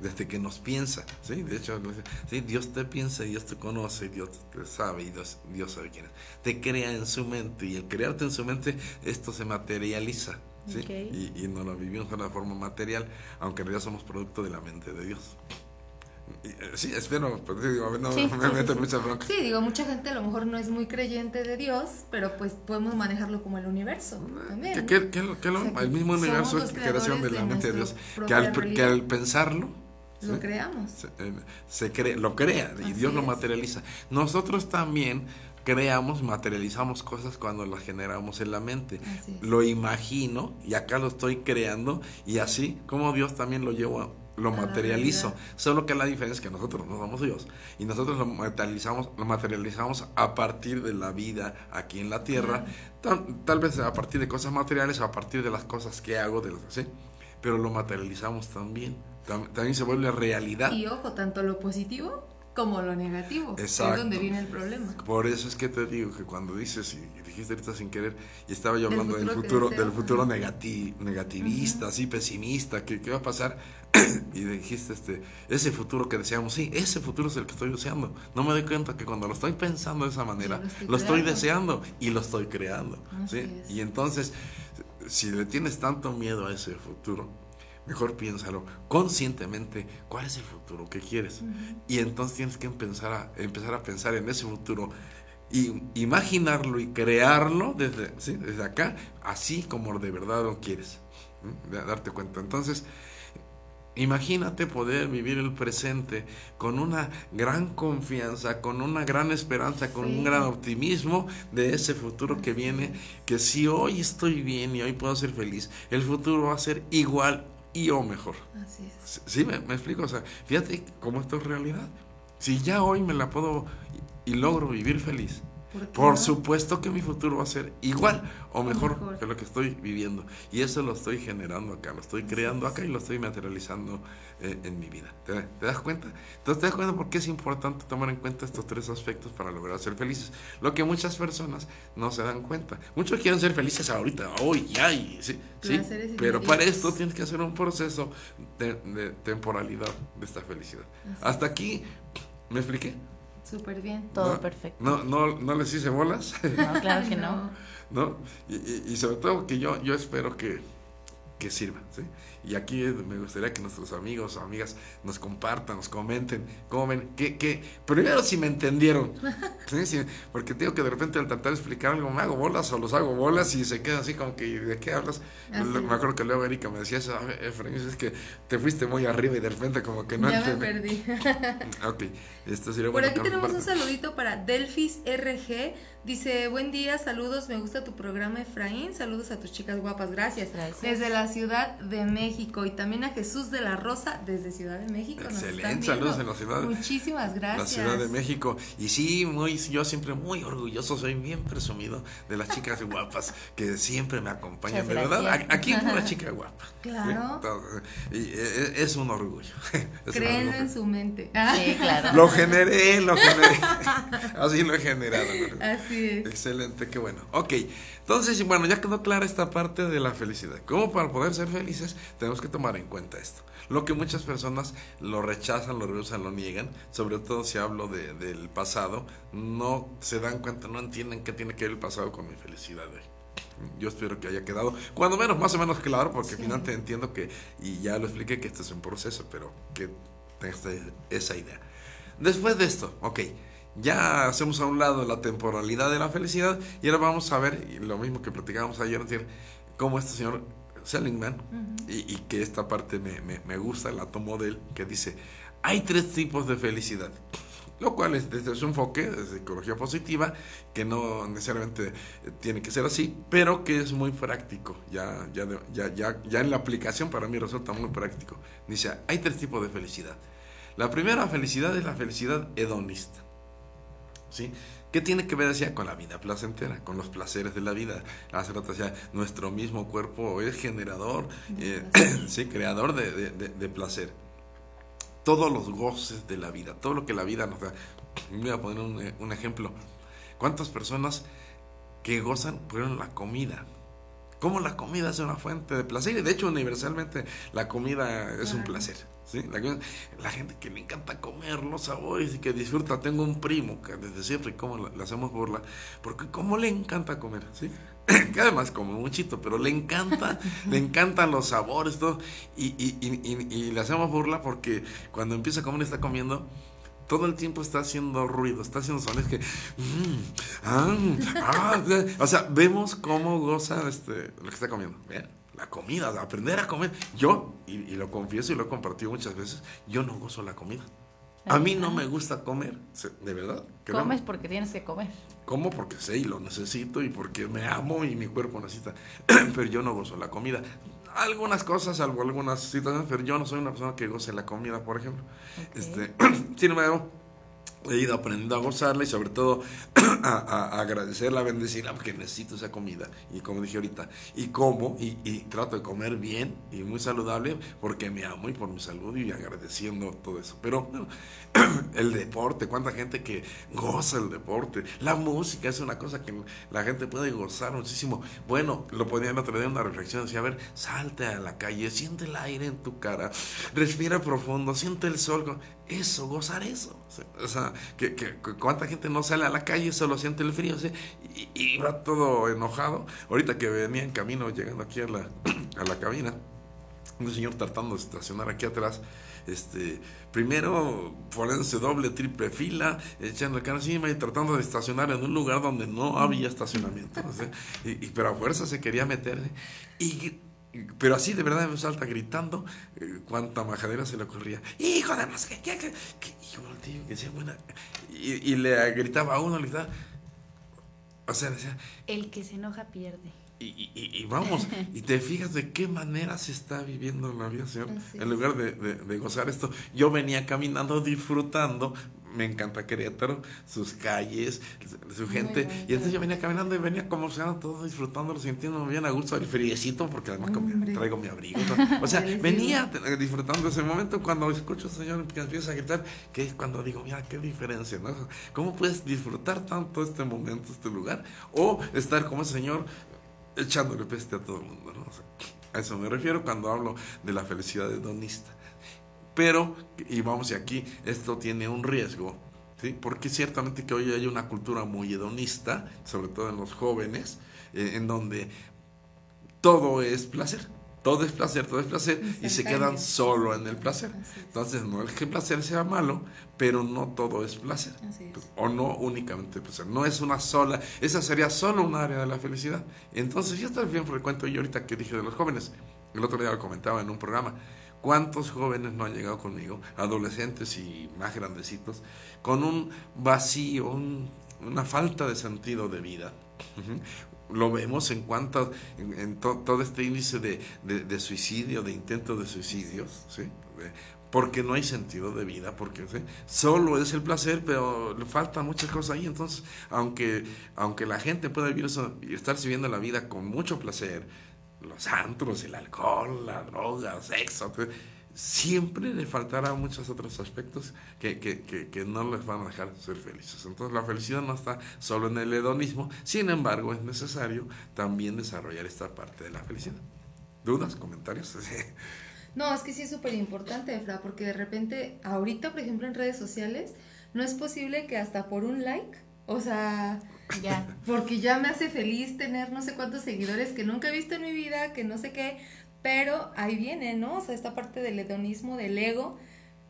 desde que nos piensa. ¿sí? De hecho, ¿sí? Dios te piensa, Dios te conoce, Dios te sabe y Dios, Dios sabe quién es. Te crea en su mente y el crearte en su mente, esto se materializa. ¿sí? Y, y nos lo vivimos de una forma material, aunque en realidad somos producto de la mente de Dios. Eh, sí, espero, pues, digo, a ver, no Sí, (laughs) me sí, meto sí. muchas broncas. Sí, digo, mucha gente a lo mejor no es muy creyente de Dios, pero pues podemos manejarlo como el universo también. ¿Qué, qué- qué- O sea, el mismo universo es creación de la de mente de Dios. Que al, que al pensarlo, Lo creamos. se, eh, se cre- lo crea y Así Dios lo materializa. Nosotros también creamos, materializamos cosas cuando las generamos en la mente. Lo imagino y acá lo estoy creando y así como Dios también lo llevo, a- lo A la materializo. Solo que la diferencia es que nosotros no somos Dios y nosotros lo materializamos, lo materializamos a partir de la vida aquí en la tierra, tal, tal vez a partir de cosas materiales o a partir de las cosas que hago, de las, ¿sí? pero lo materializamos también. Tam- También se vuelve realidad. Y ojo, tanto lo positivo como lo negativo. Exacto. Es donde viene el problema. Por eso es que te digo que cuando dices, y dijiste ahorita sin querer, y estaba yo Del hablando del futuro que futuro, del futuro negati- negativista, así pesimista, que qué va a pasar, (coughs) y dijiste este, ese futuro que deseamos, sí, ese futuro es el que estoy deseando. No me doy cuenta que cuando lo estoy pensando de esa manera, lo estoy lo estoy deseando y lo estoy creando. ¿sí? Y entonces, si le tienes tanto miedo a ese futuro, mejor piénsalo conscientemente cuál es el futuro que quieres. Y entonces tienes que empezar a, empezar a pensar en ese futuro y imaginarlo y crearlo desde, ¿sí? desde acá, así como de verdad lo quieres. De- darte cuenta. Entonces, Imagínate poder vivir el presente con una gran confianza, con una gran esperanza, con un gran optimismo de ese futuro que viene, que si hoy estoy bien y hoy puedo ser feliz, el futuro va a ser igual y o mejor. Así es. ¿Sí me, me explico? O sea, fíjate cómo esto es realidad. Si ya hoy me la puedo y, y logro vivir feliz, ¿Por por supuesto que mi futuro va a ser igual o mejor, mejor. que lo que estoy viviendo. Y eso lo estoy generando acá, lo estoy creando acá y lo estoy materializando eh, en mi vida. ¿Te, te das cuenta? Entonces te das cuenta por qué es importante tomar en cuenta estos tres aspectos para lograr ser felices. Lo que muchas personas no se dan cuenta. Muchos quieren ser felices ahorita, hoy, ya, y, sí, sí, pero para esto tienes que hacer un proceso de, de temporalidad de esta felicidad. Hasta aquí, ¿me expliqué? Súper bien. Todo No, perfecto. No, no, no les hice bolas. No, claro que No. no. ¿no? Y, y- y sobre todo que yo, yo espero que, que sirva, ¿sí? Y aquí me gustaría que nuestros amigos o amigas nos compartan, nos comenten, cómo ven, que, que primero si me entendieron, (laughs) ¿sí? Sí, porque tengo que de repente al tratar de explicar algo me hago bolas o los hago bolas y se queda así como que, ¿de qué hablas? Así me acuerdo que luego Erika me decía eso, "A ver, Efraín, es que te fuiste muy arriba y de repente como que no ya me entendí". perdí. (laughs) Ok, esto sería Por bueno aquí tenemos un saludito para Delfis RG. Dice, buen día, saludos, me gusta tu programa Efraín. Saludos a tus chicas guapas, gracias. Gracias. Desde la Ciudad de México. Y también a Jesús de la Rosa desde Ciudad de México. Excelente, saludos en la ciudad. Muchísimas gracias. La Ciudad de México. Y sí, muy, yo siempre muy orgulloso, soy bien presumido de las chicas (laughs) guapas que siempre me acompañan. De Muchas verdad, gracias. a- aquí es (laughs) una chica guapa. Claro. (laughs) Y eh, es un orgullo. Es un orgullo. en su mente. Sí, claro. Lo generé, lo generé. Así lo he generado. Así es. Excelente, qué bueno. Ok, entonces, bueno, ya quedó clara esta parte de la felicidad. ¿Cómo para poder ser felices? Tenemos que tomar en cuenta esto. Lo que muchas personas lo rechazan, lo rehusan, lo niegan, sobre todo si hablo de- del pasado, no se dan cuenta, no entienden qué tiene que ver el pasado con mi felicidad hoy. Yo espero que haya quedado, cuando menos, más o menos claro, porque finalmente entiendo que, y ya lo expliqué, que esto es un proceso, pero que tengas esa idea. Después de esto, ok, ya hacemos a un lado la temporalidad de la felicidad y ahora vamos a ver lo mismo que platicábamos ayer, cómo este señor Seligman, y, y que esta parte me, me- me gusta, la tomo de él, que dice, hay tres tipos de felicidad. Lo cual es desde su enfoque, desde psicología positiva, que no necesariamente tiene que ser así, pero que es muy práctico. Ya, ya, de- ya, ya, ya en la aplicación para mí resulta muy práctico. Dice, hay tres tipos de felicidad. La primera felicidad es la felicidad hedonista. ¿Sí? ¿Qué tiene que ver decía, con la vida placentera, con los placeres de la vida? Hace rato decía, nuestro mismo cuerpo es generador, eh, (clears throat) sí, creador de, de- de- de placer. Todos los goces de la vida, todo lo que la vida nos da. Voy a poner un, eh, un ejemplo. ¿Cuántas personas que gozan por la comida? Cómo la comida es una fuente de placer y de hecho universalmente la comida es un placer. ¿Sí? La, gente que le encanta comer los sabores y que disfruta, tengo un primo que desde siempre como le le hacemos burla, porque como le encanta comer, ¿sí? (coughs) que además come muchito, pero le encanta, (laughs) le encantan los sabores, todo, y, y, y, y- y le hacemos burla porque cuando empieza a comer está comiendo todo el tiempo está haciendo ruido, está haciendo sonidos que... mm, ah, ah, o sea, vemos cómo goza este, lo que está comiendo. La comida, aprender a comer. Yo, y, y lo confieso y lo he compartido muchas veces, yo no gozo la comida. A mí no me gusta comer, de verdad. Comes porque tienes que comer. Como porque sé y lo necesito y porque me amo y mi cuerpo necesita. (clears throat) pero yo no gozo la comida. Algunas cosas, salvo algunas situaciones, pero yo no soy una persona que goce la comida, por ejemplo. Este, (clears throat) sin embargo, he ido aprendiendo a gozarla y sobre todo (clears throat) a, a- agradecerla, a bendecirla porque necesito esa comida. Y como dije ahorita, y como y, trato de comer bien y muy saludable porque me amo y por mi salud y agradeciendo todo eso. Pero (clears throat) el deporte, cuánta gente que goza el deporte, la música es una cosa que la gente puede gozar muchísimo. Bueno, lo día en una reflexión, decía, a ver, salte a la calle, siente el aire en tu cara, respira profundo, siente el sol, eso, gozar eso. O sea, que, cuánta gente no sale a la calle, solo siente el frío, y, va todo enojado. Ahorita que venía en camino, llegando aquí a la, (clears throat) a la cabina, un señor tratando de estacionar aquí atrás, este, primero poniéndose doble, triple fila, echando el carro encima y tratando de estacionar en un lugar donde no había estacionamiento. y, pero a fuerza se quería meter. Y Y- Pero así de verdad me salta gritando eh, cuánta majadera se le ocurría. Hijo de más que, que, que, que-". Y yo volteo decía, buena. Y, y le gritaba a uno, le gritaba. O sea, decía, El que se enoja pierde. y, y- vamos, y te fijas de qué manera se está viviendo la vida, señor. En lugar de, de- de gozar esto, yo venía caminando, disfrutando. Me encanta Querétaro, sus calles, su gente. Y entonces yo venía caminando y venía como sea, todo disfrutándolo, sintiéndome bien a gusto, el friecito, porque además mi- traigo mi abrigo. (laughs) O sea, venía disfrutando ese momento cuando escucho al Señor que empieza a gritar, que es cuando digo, mira, qué diferencia, ¿no? ¿Cómo puedes disfrutar tanto este momento, este lugar? O estar como el Señor echándole peste a todo el mundo, ¿no? O sea, a eso me refiero cuando hablo de la felicidad hedonista. Pero, y vamos, y aquí esto tiene un riesgo, ¿sí? Porque ciertamente que hoy hay una cultura muy hedonista, sobre todo en los jóvenes, eh, en donde todo es placer. Todo es placer, todo es placer, y se quedan solo en el placer. Entonces, no es que el placer sea malo, pero no todo es placer. O no únicamente placer. No es una sola, esa sería solo un área de la felicidad. Entonces, ya está bien frecuente, y ahorita que dije de los jóvenes, el otro día lo comentaba en un programa, ¿cuántos jóvenes no han llegado conmigo, adolescentes y más grandecitos, con un vacío, un- una falta de sentido de vida? Lo vemos en cuanto, en, en to- todo este índice de, de- de suicidio, de intentos de suicidios, ¿sí? Porque no hay sentido de vida, porque ¿sí? solo es el placer, pero le faltan muchas cosas ahí. Entonces, aunque, aunque la gente pueda vivir eso estar viviendo la vida con mucho placer, los antros, el alcohol, la droga, sexo, siempre le faltará muchos otros aspectos que, que, que, que no les van a dejar ser felices. Entonces, la felicidad no está solo en el hedonismo, sin embargo, es necesario también desarrollar esta parte de la felicidad. ¿Dudas? ¿Comentarios? (laughs) No, es que sí es súper importante, Efra, porque de repente, ahorita, por ejemplo, en redes sociales, no es posible que hasta por un like, o sea, Ya. (laughs) porque ya me hace feliz tener no sé cuántos seguidores que nunca he visto en mi vida, que no sé qué, pero ahí viene, ¿no? O sea, esta parte del hedonismo, del ego,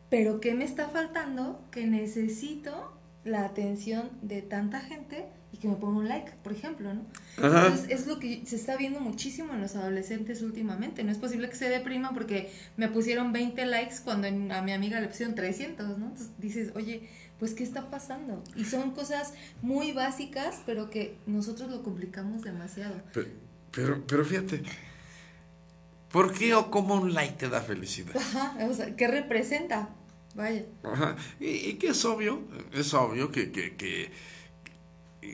pero ¿qué me está faltando? Que necesito la atención de tanta gente y que me ponga un like, por ejemplo, ¿no? Ajá. Entonces es lo que se está viendo muchísimo en los adolescentes últimamente. No es posible que se deprima porque me pusieron 20 likes cuando en- a mi amiga le pusieron 300, ¿no? Entonces dices, oye, pues ¿qué está pasando? Y son cosas muy básicas, pero que nosotros lo complicamos demasiado. Pero, pero, pero fíjate, ¿por qué o cómo un like te da felicidad? Ajá, o sea, ¿qué representa? Vaya. Ajá. Y, y que es obvio, es obvio que, que, que-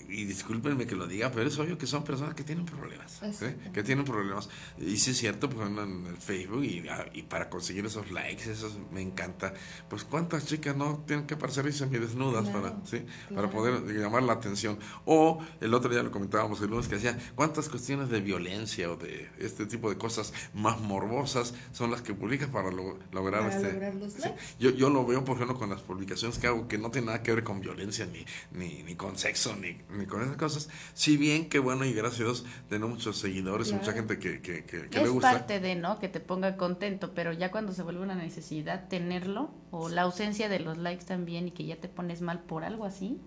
y, y discúlpenme que lo diga, pero es obvio que son personas que tienen problemas, ¿sí? Exactamente. que tienen problemas. Y sí es cierto, pues en el Facebook y, ah, y para conseguir esos likes, eso me encanta. Pues cuántas chicas no tienen que aparecer semidesnudas Claro, para, ¿sí? para poder llamar la atención. O el otro día lo comentábamos el lunes que decía, cuántas cuestiones de violencia o de este tipo de cosas más morbosas son las que publicas para lo- lograr Para este... lograr los sí. Yo, yo lo veo, por ejemplo, con las publicaciones que hago, que no tiene nada que ver con violencia, ni, ni, ni con sexo, ni, ni con esas cosas. Si bien que bueno, y gracias a Dios, tenemos muchos seguidores, mucha gente que, que, que, que le Es gusta. parte de, ¿no? Que te ponga contento, pero ya cuando se vuelve una necesidad tenerlo, o la ausencia de los likes también y que ya te pones mal por algo así.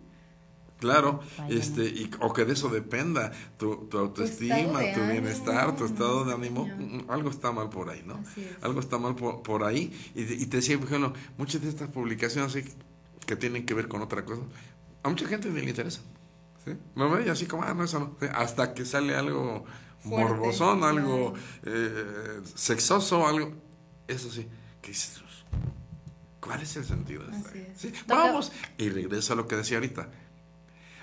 Claro, Vaya, este, y, o que de eso dependa tu, tu autoestima, tu ánimo, bienestar, tu estado de ánimo, señor. mm, algo está mal por ahí, ¿no? Es. Algo está mal por, por ahí. Y, te- y te decía, por ejemplo, muchas de estas publicaciones que tienen que ver con otra cosa, a mucha gente ni le interesa. ¿Sí? Ve y así como, ah, no, eso no. Sí, Hasta que sale algo Fuerte, morbosón, algo eh, sexoso, algo. Eso sí, ¿qué dices? ¿Cuál es el sentido de esto? es. ¿Sí? Vamos. Y regreso a lo que decía ahorita.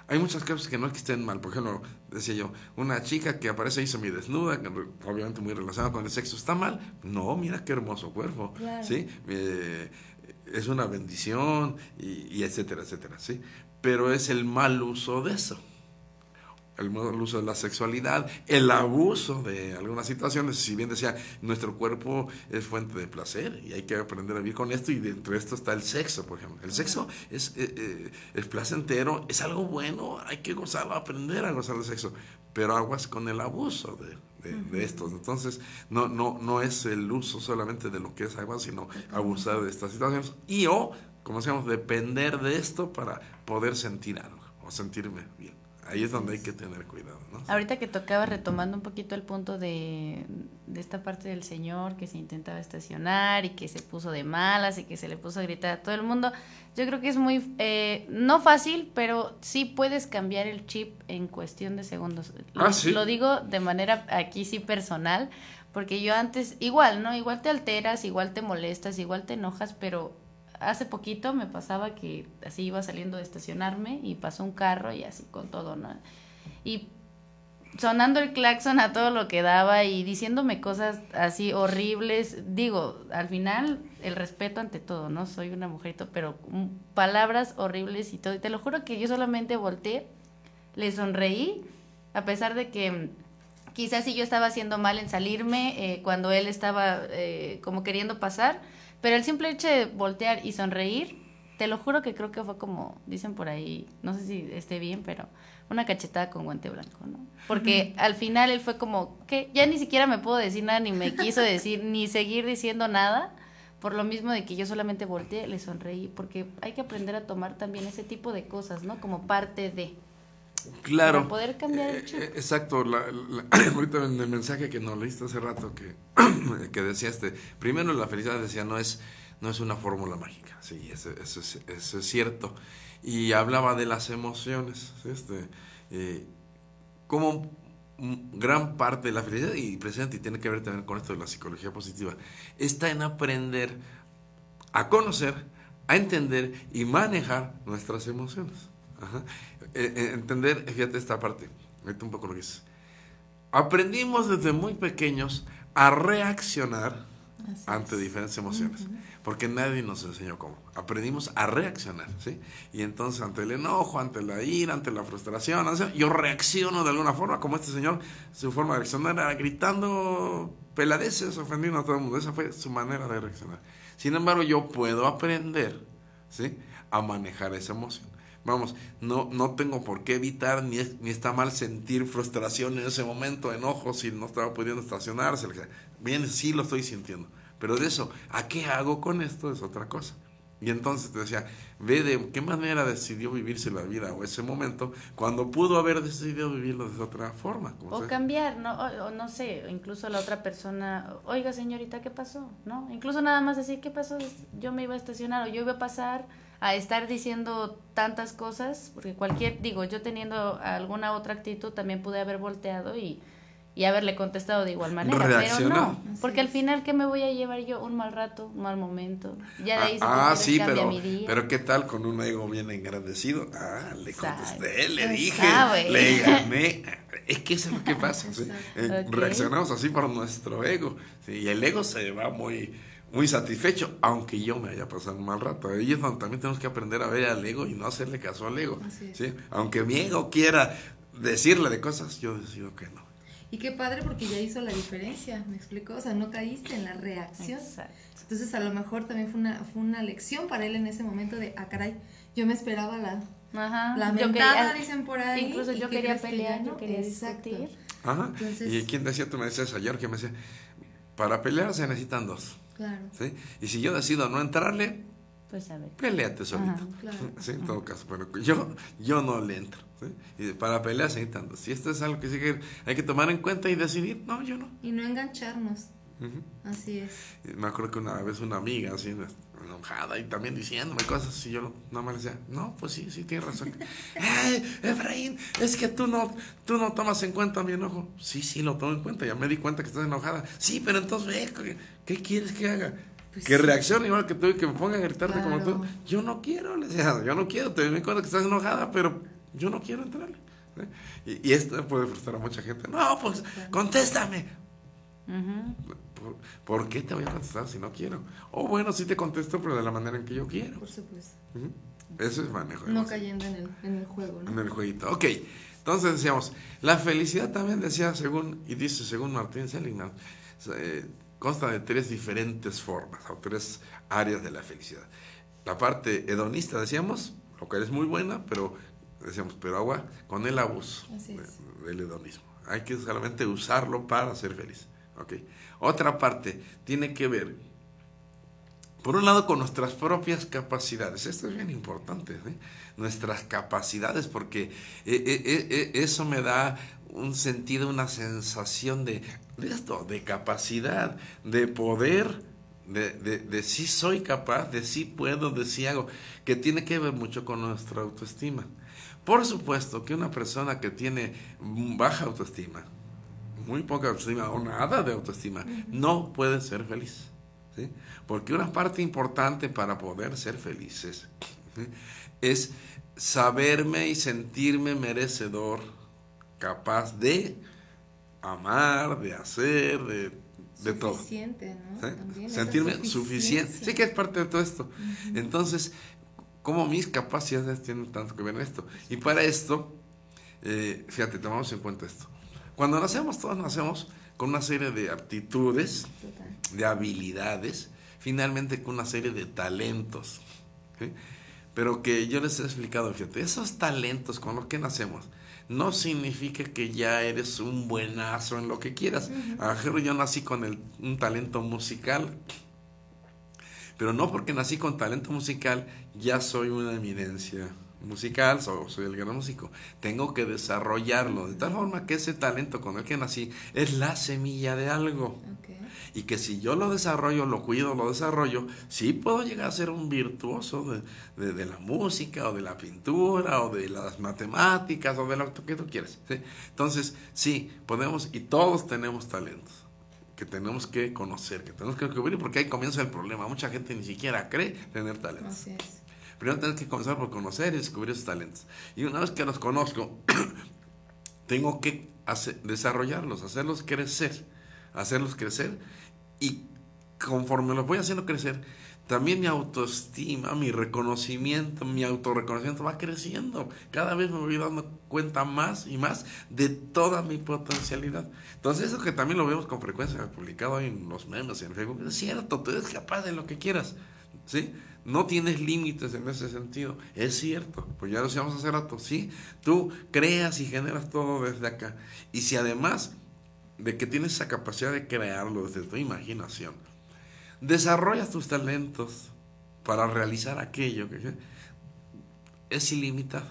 Hay muchas cosas que no es que estén mal. Por ejemplo, decía yo, una chica que aparece ahí semidesnuda, que obviamente muy relacionada con el sexo, ¿está mal? No, mira qué hermoso cuerpo. Claro. ¿sí? Eh, es una bendición y, y etcétera, etcétera. ¿sí? Pero es el mal uso de eso. El mal uso de la sexualidad, el abuso de algunas situaciones. Si bien decía, nuestro cuerpo es fuente de placer y hay que aprender a vivir con esto. Y dentro de esto está el sexo, por ejemplo. El sexo es, eh, eh, es placentero, es algo bueno, hay que gozarlo, aprender a gozar del sexo. Pero aguas con el abuso de, de, de estos. Entonces, no, no, no es el uso solamente de lo que es agua, sino abusar de estas situaciones. Y o, como decíamos, depender de esto para poder sentir algo o sentirme bien. Ahí es donde hay que tener cuidado, ¿no? Ahorita que tocaba retomando un poquito el punto de, de esta parte del señor que se intentaba estacionar y que se puso de malas y que se le puso a gritar a todo el mundo, yo creo que es muy, eh, no fácil, pero sí puedes cambiar el chip en cuestión de segundos. Lo, Ah, ¿sí? lo digo de manera aquí sí personal, porque yo antes, igual, ¿no? Igual te alteras, igual te molestas, igual te enojas, pero hace poquito me pasaba que así iba saliendo de estacionarme y pasó un carro y así con todo, ¿no? Y sonando el claxon a todo lo que daba y diciéndome cosas así horribles. Digo, al final el respeto ante todo, ¿no? Soy una mujerito, pero mm, palabras horribles y todo. Y te lo juro que yo solamente volteé, le sonreí, a pesar de que mm, quizás si yo estaba haciendo mal en salirme eh, cuando él estaba eh, como queriendo pasar, pero el simple hecho de voltear y sonreír, te lo juro que creo que fue como, dicen por ahí, no sé si esté bien, pero una cachetada con guante blanco, ¿no? Porque al final él fue como, que ya ni siquiera me puedo decir nada, ni me quiso decir, (laughs) ni seguir diciendo nada, por lo mismo de que yo solamente volteé, le sonreí, porque hay que aprender a tomar también ese tipo de cosas, ¿no? Como parte de... Claro. Para poder cambiar el Eh, chip. eh, exacto. la- la- (clears throat) ahorita en el mensaje que nos leíste hace rato que, (clears throat) que decía este, primero la felicidad decía no es, no es una fórmula mágica. Sí, eso, eso es, eso es cierto. Y hablaba de las emociones. Este, eh, como gran parte de la felicidad y presente y tiene que ver también con esto de la psicología positiva está en aprender a conocer, a entender y manejar nuestras emociones. Ajá. Eh, eh, entender, fíjate esta parte, ahorita un poco lo que dices. Aprendimos desde muy pequeños a reaccionar Así ante es. diferentes emociones, porque nadie nos enseñó cómo. Aprendimos a reaccionar, ¿sí? Y entonces ante el enojo, ante la ira, ante la frustración, yo reacciono de alguna forma, como este señor, su forma de reaccionar era gritando peladeces, ofendiendo a todo el mundo. Esa fue su manera de reaccionar. Sin embargo, yo puedo aprender, ¿sí? A manejar esa emoción. Vamos, no, no tengo por qué evitar ni, es- ni está mal sentir frustración en ese momento, enojo, si no estaba pudiendo estacionarse. Bien, sí lo estoy sintiendo. Pero de eso, ¿a qué hago con esto? Es otra cosa. Y entonces te decía, ve de qué manera decidió vivirse la vida o ese momento cuando pudo haber decidido vivirlo de otra forma. como O sea. cambiar, ¿no? O, o no sé, incluso la otra persona, oiga señorita, ¿qué pasó? ¿No? Incluso nada más decir, ¿qué pasó? Yo me iba a estacionar o yo iba a pasar a estar diciendo tantas cosas, porque cualquier, digo, yo teniendo alguna otra actitud también pude haber volteado y, y haberle contestado de igual manera, pero no, porque al final, ¿qué me voy a llevar yo? Un mal rato, un mal momento. Ya de ahí si tú Ah, ah, sí, pero, mi día. pero ¿qué tal con un ego bien engrandecido? Ah, le Exacto. contesté, le dije, Sabe. le gané. Es que eso es lo que pasa. ¿sí? Eh. Reaccionamos así por nuestro ego. ¿sí? Y el ego se va muy, muy satisfecho, aunque yo me haya pasado un mal rato. Ahí es donde también tenemos que aprender a ver al ego y no hacerle caso al ego. ¿sí? Aunque mi ego quiera decirle de cosas, yo decido que no. Y qué padre porque ya hizo la diferencia, ¿me explicó? O sea, no caíste en la reacción. Exacto. Entonces a lo mejor también fue una, fue una lección para él en ese momento de, ah, caray, yo me esperaba la, Ajá. la mentada, quería- dicen por ahí. Incluso ¿y yo quería que pelear, yo no? quería Exacto. discutir. Ajá. Entonces- ¿Y quién decía? Tú me decías ayer que me decía, para pelear se necesitan dos. Claro. ¿sí? Y si yo decido no entrarle, Pues a ver. Péleate solito. Ajá, claro. (laughs) Sí, en todo caso. Pero yo, yo no le entro. ¿sí? Y para pelear se necesitan. Si esto es algo que sí que hay que tomar en cuenta y decidir, no, yo no. Y no engancharnos. Ujú. Así es. Y Me acuerdo que una vez una amiga así enojada y también diciéndome cosas y yo no, nada más le decía, no, pues sí, sí tienes razón. (laughs) Ay, Efraín, es que tú no, tú no tomas en cuenta mi enojo. Sí, sí, lo tomo en cuenta, ya me di cuenta que estás enojada. Sí, pero entonces ve, ¿qué, quieres que haga? Pues que sí. reaccione igual que tú y que me ponga a gritarte como tú. Claro. Yo no quiero, le decía, yo no quiero, te doy cuenta que estás enojada, pero yo no quiero entrarle. ¿sí? Y, y esto puede frustrar a mucha gente. No, pues contéstame. Ujú. ¿Por, por qué te voy a contestar si no quiero? O bueno, sí te contesto, pero de la manera en que yo quiero. Por supuesto. Ujú. Eso es manejo. No cayendo en el, en el juego, En ¿no? el jueguito. Ok. Entonces decíamos, la felicidad también decía, según, y dice según Martín Seligman, eh, consta de tres diferentes formas o tres áreas de la felicidad. La parte hedonista, decíamos, lo cual es muy buena, pero decíamos, pero agua con el abuso de- del hedonismo. Hay que solamente usarlo para ser feliz. Ok. Otra parte tiene que ver Por un lado, con nuestras propias capacidades. Esto es bien importante, ¿sí? Nuestras capacidades, porque eh, eh, eh, eh, eso me da un sentido, una sensación de, de esto, de capacidad, de poder, de, de, de sí soy capaz, de sí puedo, de sí hago, que tiene que ver mucho con nuestra autoestima. Por supuesto que una persona que tiene baja autoestima, muy poca autoestima o nada de autoestima, no puede ser feliz. ¿sí? Porque una parte importante para poder ser felices ¿sí? es saberme y sentirme merecedor, capaz de amar, de hacer, de, de todo. Suficiente, ¿no? ¿sí? También esa Sentirme suficiente. Sí que es parte de todo esto. Entonces, ¿cómo mis capacidades tienen tanto que ver en esto? Y para esto, eh, fíjate, tomamos en cuenta esto. Cuando nacemos, todos nacemos con una serie de aptitudes, Total. de habilidades, finalmente con una serie de talentos. ¿sí? Pero que yo les he explicado, fíjate, esos talentos con los que nacemos no significa que ya eres un buenazo en lo que quieras. A lo mejor yo nací con el- un talento musical, pero no porque nací con talento musical ya soy una eminencia musical, soy, soy el gran músico. Tengo que desarrollarlo de tal forma que ese talento con el que nací es la semilla de algo. Y que si yo lo desarrollo, lo cuido, lo desarrollo, sí puedo llegar a ser un virtuoso de, de- de la música o de la pintura o de las matemáticas o de lo que tú quieras. ¿sí? Entonces, sí, podemos y todos tenemos talentos que tenemos que conocer, que tenemos que descubrir, porque ahí comienza el problema. Mucha gente ni siquiera cree tener talentos. Así es. Primero tengo que comenzar por conocer y descubrir esos talentos. Y una vez que los conozco, (clears throat) tengo que hacer- desarrollarlos, hacerlos crecer, hacerlos crecer. Y conforme los voy haciendo crecer, también mi autoestima, mi reconocimiento, mi autorreconocimiento va creciendo. Cada vez me voy dando cuenta más y más de toda mi potencialidad. Entonces, eso que también lo vemos con frecuencia publicado en los memes, en Facebook, es cierto, tú eres capaz de lo que quieras. ¿Sí? No tienes límites en ese sentido. Es cierto, pues ya lo decíamos hace rato, sí. Tú creas y generas todo desde acá. Y si además de que tienes esa capacidad de crearlo desde tu imaginación, desarrollas tus talentos para realizar aquello que es ilimitado.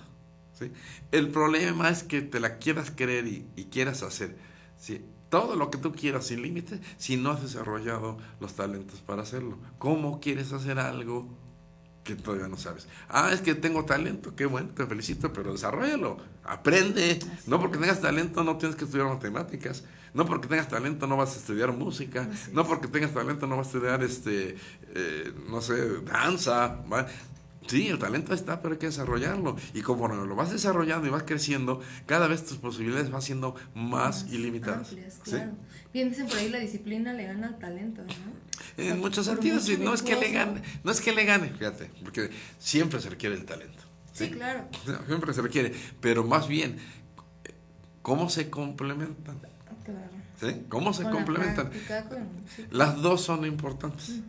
¿sí? El problema es que te la quieras creer y, y quieras hacer. ¿sí? Todo lo que tú quieras sin límites si no has desarrollado los talentos para hacerlo. ¿Cómo quieres hacer algo que todavía no sabes? Ah, es que tengo talento, qué bueno, te felicito, pero desarrollalo, aprende. No porque tengas talento no tienes que estudiar matemáticas. No porque tengas talento no vas a estudiar música. No porque tengas talento no vas a estudiar, este, eh, no sé, danza. Sí, el talento está, pero hay que desarrollarlo. Y conforme lo vas desarrollando y vas creciendo, cada vez tus posibilidades van siendo más ilimitadas. amplias, ¿sí? claro. Bien dicen por ahí la disciplina le gana al talento, ¿no? O sea, En muchos sentidos, mucho no es que le gane, no es que le gane, fíjate, porque siempre se requiere el talento. Sí, claro. (laughs) Siempre se requiere, pero más bien, ¿cómo se complementan? Claro. ¿Sí? ¿Cómo se Con la complementan? práctica, con- sí. Las dos son importantes.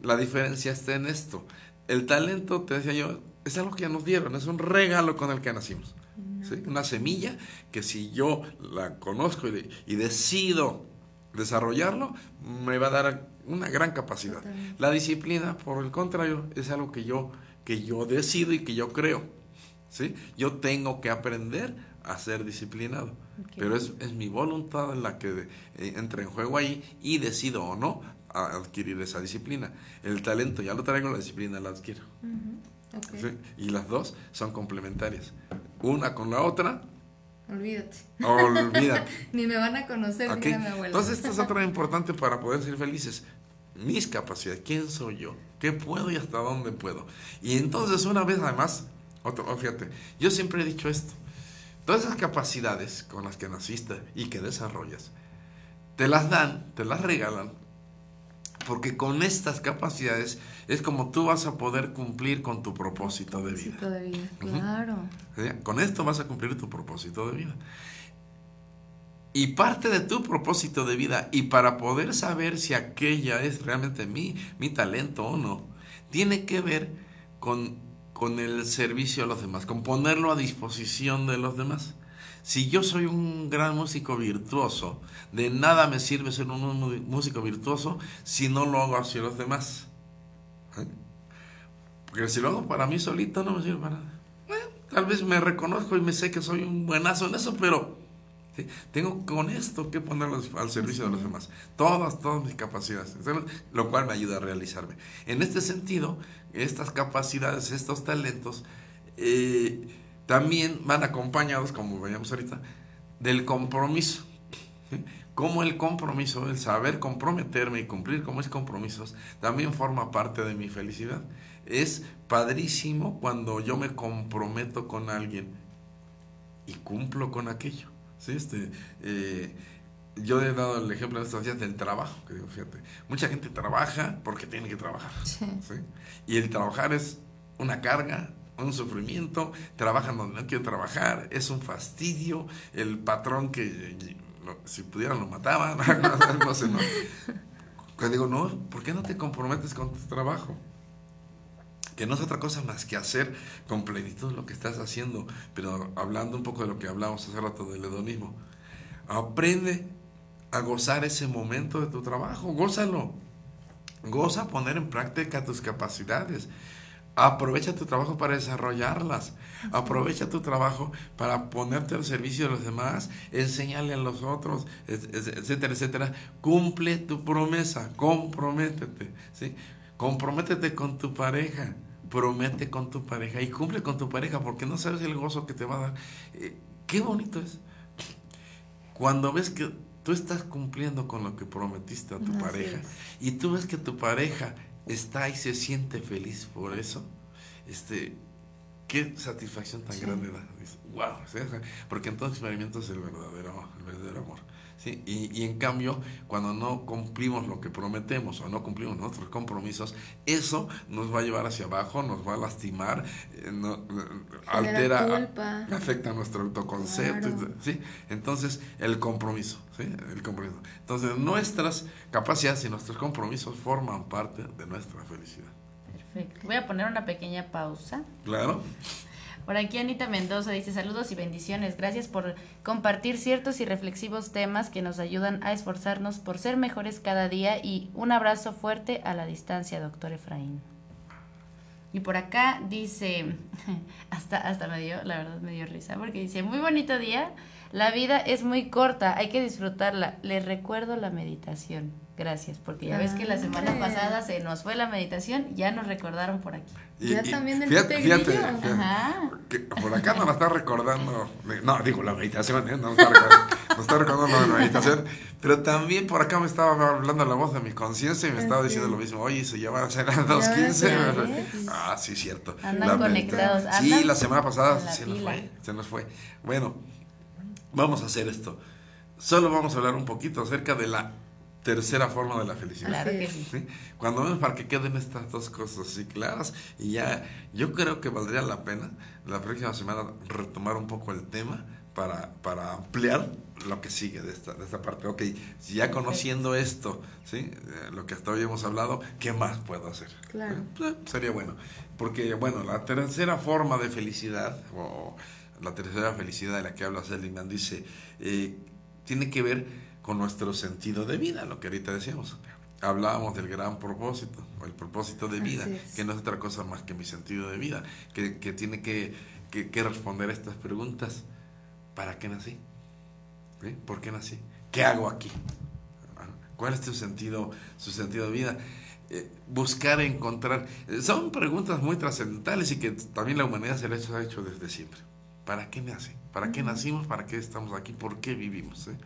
La diferencia está en esto. El talento, te decía yo, es algo que ya nos dieron, es un regalo con el que nacimos. ¿sí? Una semilla que si yo la conozco y, y decido desarrollarlo, me va a dar una gran capacidad. Totalmente. La disciplina, por el contrario, es algo que yo, que yo decido y que yo creo. ¿sí? Yo tengo que aprender a ser disciplinado. Pero es, es mi voluntad la que eh, entra en juego ahí y decido o no a- adquirir esa disciplina. El talento ya lo traigo, la disciplina la adquiero. Y las dos son complementarias. Una con la otra, Olvídate. olvídate. (laughs) Ni me van a conocer, ¿ok? diga mi abuela. Entonces, esto es otra (laughs) importante para poder ser felices. Mis capacidades, quién soy yo, qué puedo y hasta dónde puedo. Y entonces, una vez además, otro, oh, fíjate, yo siempre he dicho esto: todas esas capacidades con las que naciste y que desarrollas, te las dan, te las regalan, porque con estas capacidades es como tú vas a poder cumplir con tu propósito de vida. De claro. ¿Sí? Con esto vas a cumplir tu propósito de vida. Y parte de tu propósito de vida, y para poder saber si aquella es realmente mi, mi talento o no, tiene que ver con, con el servicio a los demás, con ponerlo a disposición de los demás. Si yo soy un gran músico virtuoso, de nada me sirve ser un músico virtuoso si no lo hago hacia los demás. ¿eh? Porque si lo hago para mí solito no me sirve para nada. Tal vez me reconozco y me sé que soy un buenazo en eso, pero tengo con esto que ponerlo al servicio de los demás. Todas, todas mis capacidades. Lo cual me ayuda a realizarme. En este sentido, estas capacidades, estos talentos, eh, también van acompañados, como veíamos ahorita, del compromiso. ¿sí? Como el compromiso, el saber comprometerme y cumplir con mis compromisos, también forma parte de mi felicidad. Es padrísimo cuando yo me comprometo con alguien y cumplo con aquello. ¿sí? Este, eh, yo he dado el ejemplo en estos días del trabajo, que digo, fíjate, mucha gente trabaja porque tiene que trabajar. Sí. ¿sí? Y el trabajar es una carga, un sufrimiento, trabajan donde no quieren trabajar, es un fastidio, el patrón que si pudieran lo mataban, (laughs) no, sé, no. Digo, no, ¿por qué no te comprometes con tu trabajo? Que no es otra cosa más que hacer con plenitud lo que estás haciendo, pero hablando un poco de lo que hablamos hace rato del hedonismo, aprende a gozar ese momento de tu trabajo, gózalo. Goza poner en práctica tus capacidades. Aprovecha tu trabajo para desarrollarlas. Aprovecha tu trabajo para ponerte al servicio de los demás, enseñarle a los otros, et- et- etcétera, etcétera. Cumple tu promesa, comprométete, ¿sí? Comprométete con tu pareja, promete con tu pareja y cumple con tu pareja porque no sabes el gozo que te va a dar. Eh, qué bonito es cuando ves que tú estás cumpliendo con lo que prometiste a tu Así pareja es. y tú ves que tu pareja está y se siente feliz por eso, este, qué satisfacción tan grande da. Wow, porque entonces experimentas el verdadero, el verdadero amor. ¿Sí? Y, y en cambio, cuando no cumplimos lo que prometemos o no cumplimos nuestros compromisos, eso nos va a llevar hacia abajo, nos va a lastimar, eh, no- altera, culpa. afecta nuestro autoconcepto. Claro. ¿sí? Entonces, el compromiso, ¿sí? El compromiso. Entonces, nuestras capacidades y nuestros compromisos forman parte de nuestra felicidad. Perfecto. Voy a poner una pequeña pausa. Claro. Por aquí Anita Mendoza dice saludos y bendiciones. Gracias por compartir ciertos y reflexivos temas que nos ayudan a esforzarnos por ser mejores cada día y un abrazo fuerte a la distancia, doctor Efraín. Y por acá dice, (laughs) hasta, hasta me dio, la verdad me dio risa, porque dice, muy bonito día, la vida es muy corta, hay que disfrutarla. Les recuerdo la meditación. Gracias, porque ya ves que la semana Hombre. pasada se nos fue la meditación, ya nos recordaron por aquí. Ya también del fíjate, fíjate, fíjate, Ajá. que por acá nos la está recordando, no, digo la meditación, ¿eh? nos, está recordando, nos está recordando la meditación, pero también por acá me estaba hablando la voz de mi conciencia y me estaba diciendo lo mismo, oye, se llama a ser a las 2.15. Ya ¿verdad? ves. Ah, sí, cierto. Andan La conectados, medita- Sí, andan la semana pasada la se nos fue, se nos fue. Bueno, vamos a hacer esto. Solo vamos a hablar un poquito acerca de la tercera forma de la felicidad. Claro Así que es. sí. ¿sí? Cuando menos para que queden estas dos cosas así claras y ya yo creo que valdría la pena la próxima semana retomar un poco el tema para, para ampliar lo que sigue de esta, de esta parte. Ok, si ya conociendo esto, ¿sí? Eh, lo que hasta hoy hemos hablado, ¿qué más puedo hacer? Claro. Eh, sería bueno. Porque, bueno, la tercera forma de felicidad, o la tercera felicidad de la que habla Seligman, dice, eh, tiene que ver con nuestro sentido de vida, lo que ahorita decíamos. Hablábamos del gran propósito, o el propósito de vida, es. que no es otra cosa más que mi sentido de vida, que, que tiene que, que, que responder a estas preguntas. ¿Para qué nací? ¿Por qué nací? ¿Qué hago aquí? ¿Cuál es tu sentido, su sentido de vida? Eh, buscar encontrar. eh, son preguntas muy trascendentales y que también la humanidad se las ha hecho desde siempre. ¿Para qué nace? ¿Para qué nacimos? ¿Para qué estamos aquí? ¿Por qué vivimos? eh?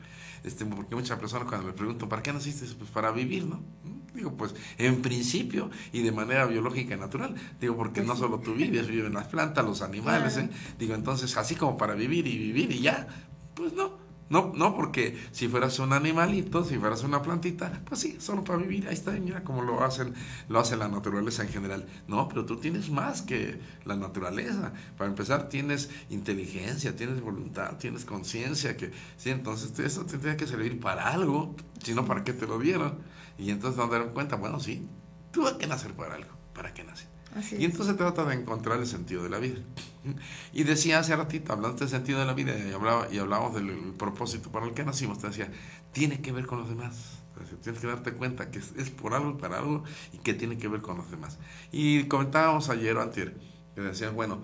Este, porque muchas personas cuando me pregunto, ¿para qué naciste? Pues para vivir, ¿no? Mm, Digo, pues en principio y de manera biológica y natural. Digo, porque no solo tú vives, viven las plantas, los animales, Claro. ¿eh? Digo, entonces, así como para vivir y vivir y ya, pues no. No, no, porque si fueras un animalito, si fueras una plantita, pues sí, solo para vivir, ahí está, mira cómo lo hacen, lo hace la naturaleza en general. No, pero tú tienes más que la naturaleza. Para empezar, tienes inteligencia, tienes voluntad, tienes conciencia, que sí, entonces eso te tiene que servir para algo, si no, ¿para qué te lo dieron? Y entonces nos dieron cuenta, bueno, sí, tuve que nacer para algo, ¿para qué nací? Así Y es. entonces se trata de encontrar el sentido de la vida. (laughs) Y decía hace ratito, hablando del sentido de la vida y, hablaba, y hablábamos del propósito para el que nacimos, te decía, tiene que ver con los demás. Es Tienes que darte cuenta que es, es por algo y para algo y que tiene que ver con los demás. Y comentábamos ayer o antier, que decían, bueno,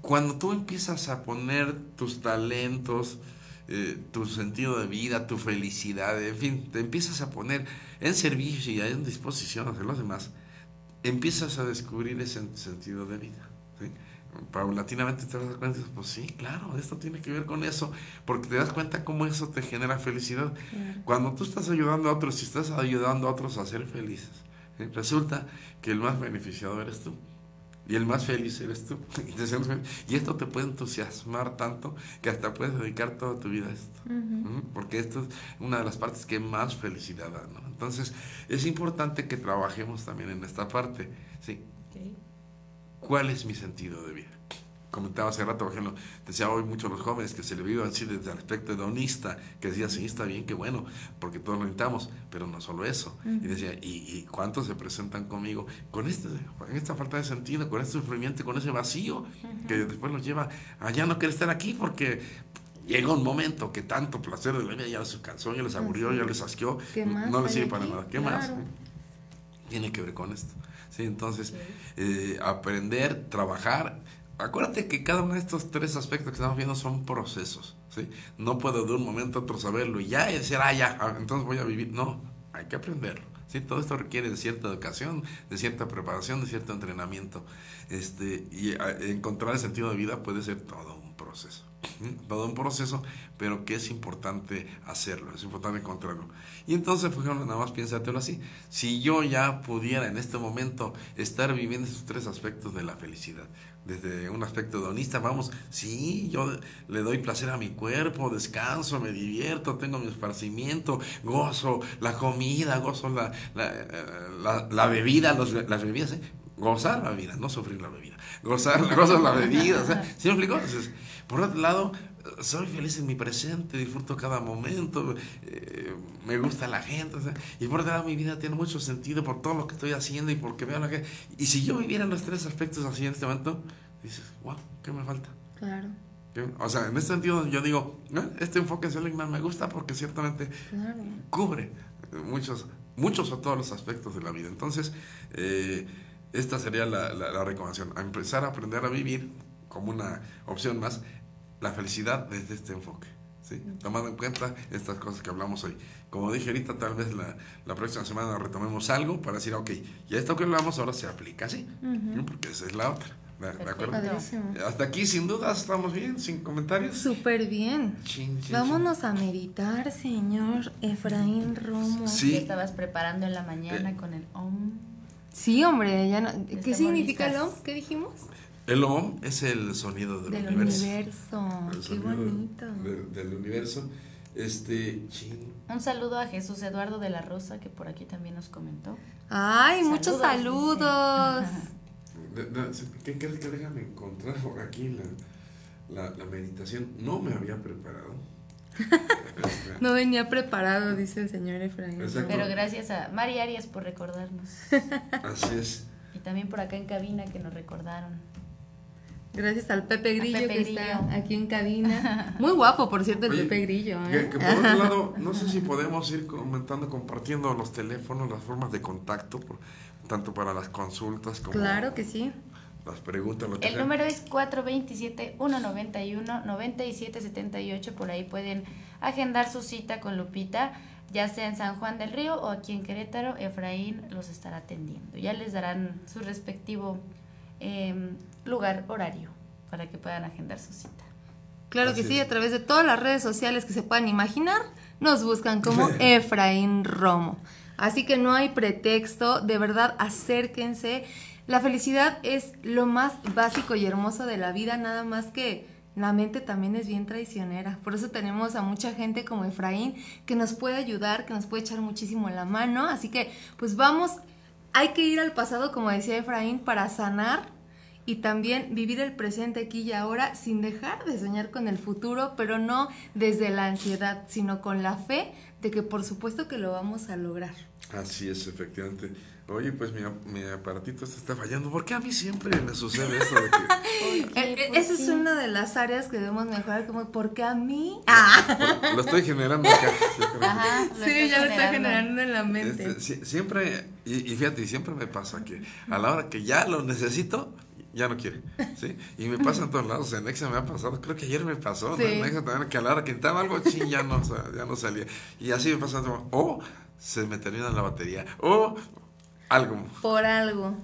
cuando tú empiezas a poner tus talentos, eh, tu sentido de vida, tu felicidad, en fin, te empiezas a poner en servicio y en disposición de los demás, empiezas a descubrir ese sentido de vida. ¿sí? Paulatinamente te das cuenta, pues sí, claro, esto tiene que ver con eso, porque te das cuenta cómo eso te genera felicidad. Cuando tú estás ayudando a otros y estás ayudando a otros a ser felices, ¿sí? resulta que el más beneficiado eres tú. Y el más feliz eres tú. (laughs) Y esto te puede entusiasmar tanto que hasta puedes dedicar toda tu vida a esto. Porque esto es una de las partes que más felicidad da. ¿no? Entonces, es importante que trabajemos también en esta parte. ¿sí? ¿Cuál es mi sentido de vida? Comentaba hace rato, por ejemplo, decía hoy muchos los jóvenes que se le vive así desde el aspecto hedonista, que decía, sí, está bien, qué bueno, porque todos lo necesitamos, pero no solo eso. Y decía, ¿y, y cuántos se presentan conmigo con este, en esta falta de sentido, con este sufrimiento, con ese vacío, que después los lleva a ya no querer estar aquí porque llega un momento que tanto placer de la vida ya les cansó, ya les aburrió, ya les asqueó, ¿Qué más no les sirve para aquí? nada. ¿Qué más? Claro. tiene que ver con esto. ¿sí? Entonces, eh, aprender, trabajar. Acuérdate que cada uno de estos tres aspectos que estamos viendo son procesos. ¿sí? No puedo de un momento a otro saberlo y ya decir, ah, ya, ah, entonces voy a vivir. No, hay que aprenderlo. ¿sí? Todo esto requiere de cierta educación, de cierta preparación, de cierto entrenamiento. Este, y ah, encontrar el sentido de vida puede ser todo un proceso. Todo un proceso, pero que es importante hacerlo, es importante encontrarlo. Y entonces, por ejemplo, nada más piénsatelo así. Si yo ya pudiera en este momento estar viviendo esos tres aspectos de la felicidad, desde un aspecto hedonista, vamos, sí, yo le doy placer a mi cuerpo, descanso, me divierto, tengo mi esparcimiento, gozo la comida, gozo la, la, eh, la- la bebida, los- las bebidas, ¿eh? gozar la vida, no sufrir la bebida, gozar, (laughs) gozar la bebida, ¿sí me explico? Entonces, por otro lado, soy feliz en mi presente, disfruto cada momento, eh, me gusta la gente, o sea, y por otro lado mi vida tiene mucho sentido por todo lo que estoy haciendo y porque veo la que... Y si yo viviera los tres aspectos así en este momento, dices, wow, ¿qué me falta? Claro. O sea, en este sentido yo digo, "Ah, este enfoque Seligman me gusta porque ciertamente claro. cubre muchos, muchos o todos los aspectos de la vida. Entonces, eh, esta sería la, la- la recomendación, a empezar a aprender a vivir como una opción más la felicidad desde este enfoque. ¿sí? Tomando en cuenta estas cosas que hablamos hoy. Como dije ahorita, tal vez la, la próxima semana retomemos algo para decir, ok, ya esto que hablamos ahora se aplica así, ¿no? porque esa es la otra. ¿De, de acuerdo? Padrísimo. Hasta aquí, sin dudas, estamos bien, sin comentarios. Súper bien. Chin, chin, Vámonos a meditar, señor Efraín Romo. Sí. Que estabas preparando en la mañana Eh. con el om. Sí, hombre, ya no- ¿qué Estamos significa el. OM? ¿Qué dijimos? El OM es el sonido del, Del universo. universo. El Qué bonito. del- del universo. Este. Un saludo a Jesús Eduardo de la Rosa, que por aquí también nos comentó. Ay, muchos Saludos, (laughs) ¿Qué crees que déjame encontrar por aquí la, la, la meditación? No me había preparado. (laughs) No venía preparado, dice el señor Efraín. Exacto. Pero gracias a Mari Arias por recordarnos. Así es. Y también por acá en cabina que nos recordaron. Gracias al Pepe Grillo Pepe que Grillo. está aquí en cabina. (laughs) Muy guapo, por cierto, el Oye, Pepe Grillo. Que, ¿eh? que por otro (laughs) lado, no sé si podemos ir comentando, compartiendo los teléfonos, las formas de contacto, por- tanto para las consultas como Claro que sí. las preguntas. Lo que El sea. número es 427-191-9778. Por ahí pueden agendar su cita con Lupita, ya sea en San Juan del Río o aquí en Querétaro. Efraín los estará atendiendo. Ya les darán su respectivo em, lugar, horario, para que puedan agendar su cita. Claro Así que sí, es. a través de todas las redes sociales que se puedan imaginar, nos buscan como Efraín Romo. Así que no hay pretexto, de verdad acérquense. La felicidad es lo más básico y hermoso de la vida, nada más que la mente también es bien traicionera. Por eso tenemos a mucha gente como Efraín que nos puede ayudar, que nos puede echar muchísimo la mano. Así que pues vamos, hay que ir al pasado, como decía Efraín, para sanar y también vivir el presente aquí y ahora sin dejar de soñar con el futuro, pero no desde la ansiedad, sino con la fe de que por supuesto que lo vamos a lograr. Así es, efectivamente. Oye, pues mi, mi aparatito este está fallando. ¿Por qué a mí siempre me sucede eso de que (laughs) Eh, eh, Esa es una de las áreas que debemos mejorar, como porque a mí. Ah, lo estoy generando acá? (laughs) Ajá, lo sí, ya lo está generando en la mente. Este, sie- siempre, y, y fíjate, siempre me pasa que a la hora que ya lo necesito, ya no quiere, ¿sí? Y me pasa en todos lados, en Nexa me ha pasado, creo que ayer me pasó, ¿no? Sí. En Nexa también, que a la hora que intentaba algo, sí, ya no, ya no salía. Y así me pasa, o se me termina la batería, o algo. Por algo.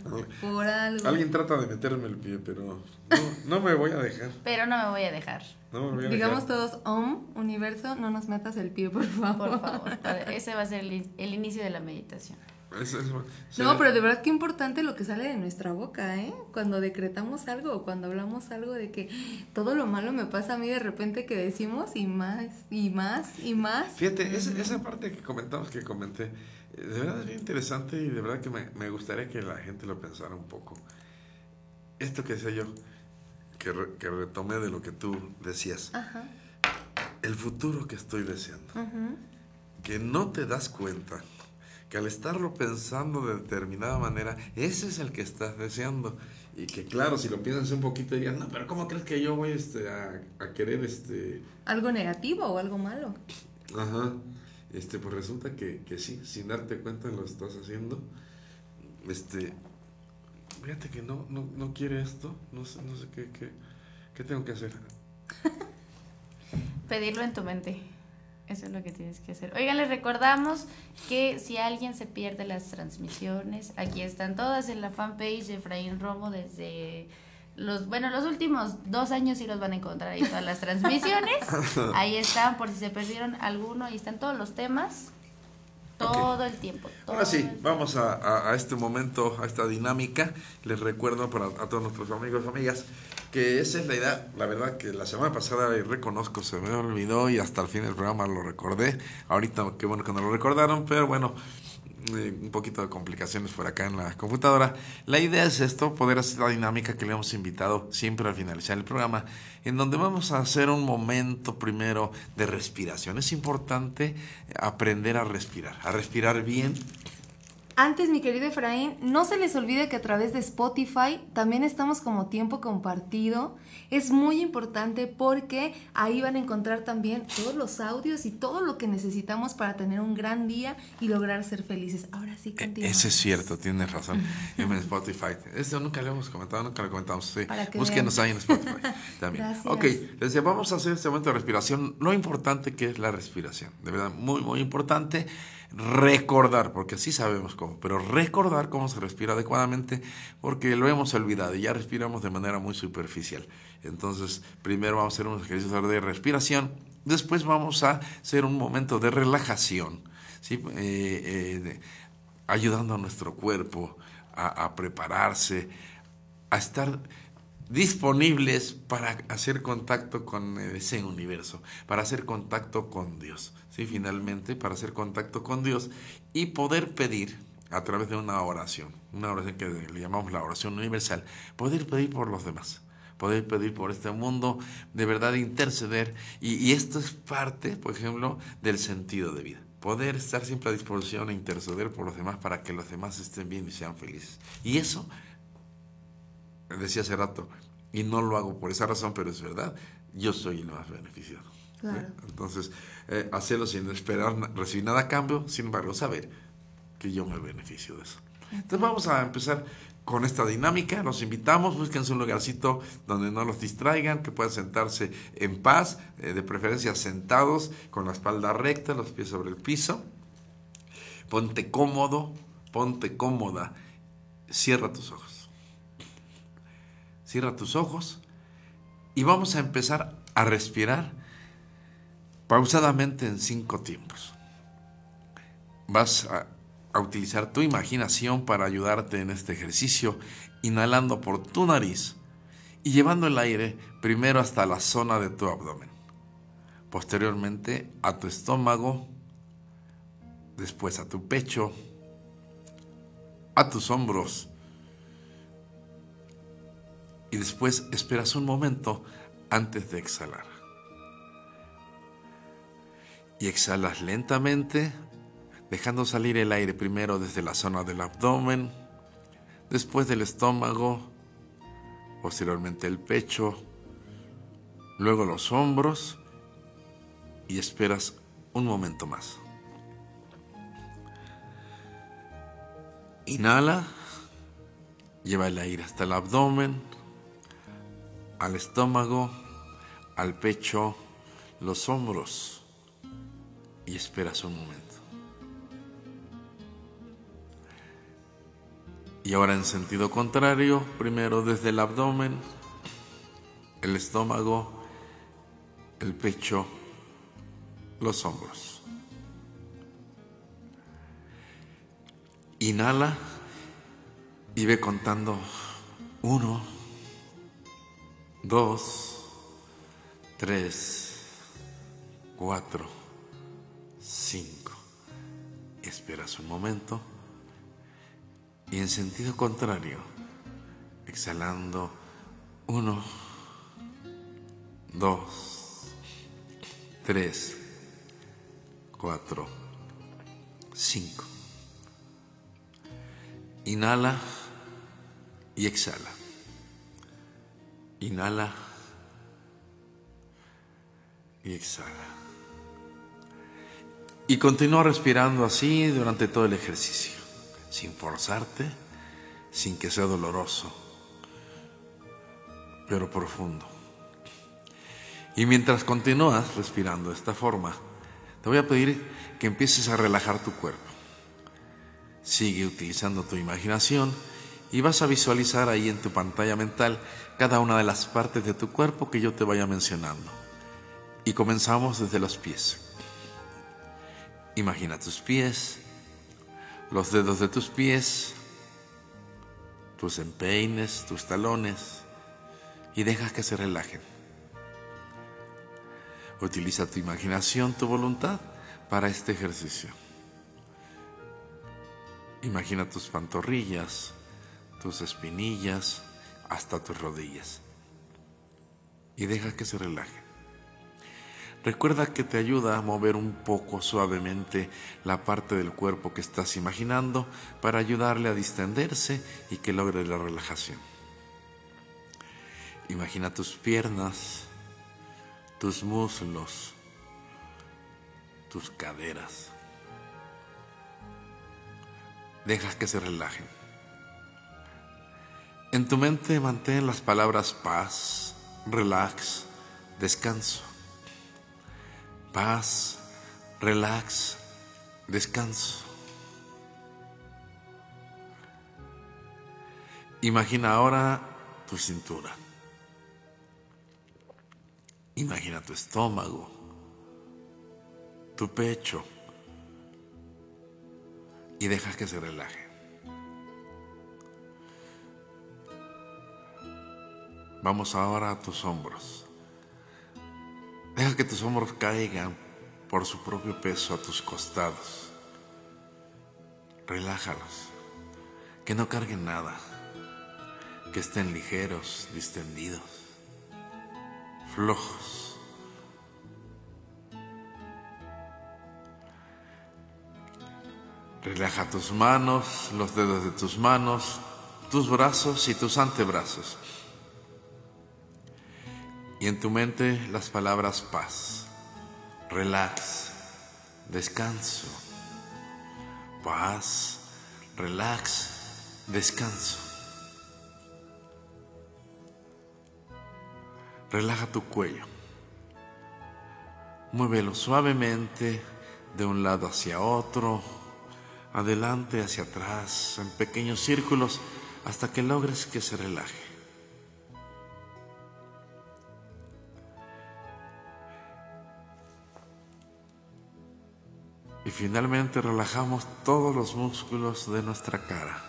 Por algo. Alguien trata de meterme el pie, pero no, no me voy a dejar. Pero no me voy a dejar, No me voy a Digamos dejar. todos, Om, universo, no nos metas el pie, por favor. por favor. Ese va a ser el, el inicio de la meditación. No, pero de verdad qué importante lo que sale de nuestra boca, ¿eh? Cuando decretamos algo o cuando hablamos algo de que todo lo malo me pasa a mí de repente que decimos y más y más y más. Fíjate, esa, esa parte que comentamos, que comenté, eh, de verdad es bien interesante y de verdad que me, me gustaría que la gente lo pensara un poco. Esto que decía yo, que, re- que retomé de lo que tú decías, Ajá. el futuro que estoy deseando, que no te das cuenta, que al estarlo pensando de determinada manera, ese es el que estás deseando. Y que claro, si lo piensas un poquito dirían, no, pero ¿cómo crees que yo voy este, a, a querer este... Algo negativo o algo malo. Ajá. Este, pues resulta que, que sí, sin darte cuenta lo estás haciendo. Este, fíjate que no, no, no quiere esto, no sé, no sé qué, qué, qué tengo que hacer. (laughs) Pedirlo en tu mente. Eso es lo que tienes que hacer. Oigan, les recordamos que si alguien se pierde las transmisiones, aquí están todas en la fanpage de Efraín Romo desde los, bueno, los últimos dos años sí los van a encontrar ahí todas las transmisiones. (laughs) Ahí están, por si se perdieron alguno, ahí están todos los temas. Todo el tiempo. Ahora sí, vamos a, a- a este momento, a esta dinámica. Les recuerdo para a todos nuestros amigos y amigas que esa es la idea. La verdad que la semana pasada reconozco, se me olvidó y hasta el fin del programa lo recordé. Ahorita qué bueno que no lo recordaron, pero bueno, eh, un poquito de complicaciones por acá en la computadora. La idea es esto, poder hacer la dinámica que le hemos invitado siempre al finalizar el programa, en donde vamos a hacer un momento primero de respiración. Es importante aprender a respirar, a respirar bien. Antes, mi querido Efraín, no se les olvide que a través de Spotify también estamos como tiempo compartido. Es muy importante porque ahí van a encontrar también todos los audios y todo lo que necesitamos para tener un gran día y lograr ser felices. Ahora sí, E- continuamos. Ese es cierto, tienes razón. (laughs) En Spotify. Esto nunca lo hemos comentado, nunca lo comentamos. Sí. Búsquenos vean. ahí en Spotify (laughs) también. Gracias. Ok, les decía, vamos a hacer este momento de respiración. Lo importante que es la respiración. De verdad, muy, muy importante. Recordar, porque sí sabemos cómo, pero recordar cómo se respira adecuadamente, porque lo hemos olvidado y ya respiramos de manera muy superficial. Entonces, primero vamos a hacer un ejercicio de respiración, después vamos a hacer un momento de relajación. Eh, eh, ayudando a nuestro cuerpo a prepararse, a estar disponibles para hacer contacto con ese universo, para hacer contacto con Dios, ¿sí? Finalmente, para hacer contacto con Dios y poder pedir a través de una oración, una oración que le llamamos la oración universal, poder pedir por los demás, poder pedir por este mundo, de verdad interceder, y, y esto es parte, por ejemplo, del sentido de vida. Poder estar siempre a disposición e interceder por los demás para que los demás estén bien y sean felices. Y eso decía hace rato, y no lo hago por esa razón, pero es verdad, yo soy el más beneficiado. ¿eh? Entonces, eh, hacerlo sin esperar recibir nada a cambio, sin embargo, saber que yo me beneficio de eso. Entonces vamos a empezar con esta dinámica, los invitamos, búsquense un lugarcito donde no los distraigan, que puedan sentarse en paz, eh, de preferencia sentados, con la espalda recta, los pies sobre el piso. Ponte cómodo, ponte cómoda, cierra tus ojos. Cierra tus ojos y vamos a empezar a respirar pausadamente en cinco tiempos. Vas a, utilizar tu imaginación para ayudarte en este ejercicio, inhalando por tu nariz y llevando el aire primero hasta la zona de tu abdomen, posteriormente a tu estómago, después a tu pecho, a tus hombros, y después esperas un momento antes de exhalar. Y exhalas lentamente, dejando salir el aire primero desde la zona del abdomen, después del estómago, posteriormente el pecho, luego los hombros y esperas un momento más. Inhala, lleva el aire hasta el abdomen, al estómago, al pecho, los hombros y esperas un momento. Y ahora en sentido contrario, primero desde el abdomen, el estómago, el pecho, los hombros. Inhala y ve contando uno, dos, tres, cuatro, cinco. Esperas un momento y en sentido contrario, exhalando uno, dos, tres, cuatro, cinco. Inhala y exhala. Inhala y exhala. Y continúa respirando así durante todo el ejercicio, sin forzarte, sin que sea doloroso, pero profundo. Y mientras continúas respirando de esta forma, te voy a pedir que empieces a relajar tu cuerpo. Sigue utilizando tu imaginación y vas a visualizar ahí en tu pantalla mental cada una de las partes de tu cuerpo que yo te vaya mencionando. Y comenzamos desde los pies. Imagina tus pies, los dedos de tus pies, tus empeines, tus talones y deja que se relajen. Utiliza tu imaginación, tu voluntad para este ejercicio. Imagina tus pantorrillas, tus espinillas, hasta tus rodillas. Y deja que se relajen. Recuerda que te ayuda a mover un poco suavemente la parte del cuerpo que estás imaginando para ayudarle a distenderse y que logre la relajación. Imagina tus piernas, tus muslos, tus caderas. Deja que se relajen. En tu mente mantén las palabras paz, relax, descanso. Paz, relax, descanso. Imagina ahora tu cintura. Imagina tu estómago, tu pecho y deja que se relaje. Vamos ahora a tus hombros. Deja que tus hombros caigan por su propio peso a tus costados. Relájalos. Que no carguen nada. Que estén ligeros, distendidos, flojos. Relaja tus manos, los dedos de tus manos, tus brazos y tus antebrazos. Y en tu mente las palabras paz, relax, descanso, paz, relax, descanso. Relaja tu cuello. Muévelo suavemente de un lado hacia otro, adelante hacia atrás, en pequeños círculos, hasta que logres que se relaje. Y finalmente relajamos todos los músculos de nuestra cara.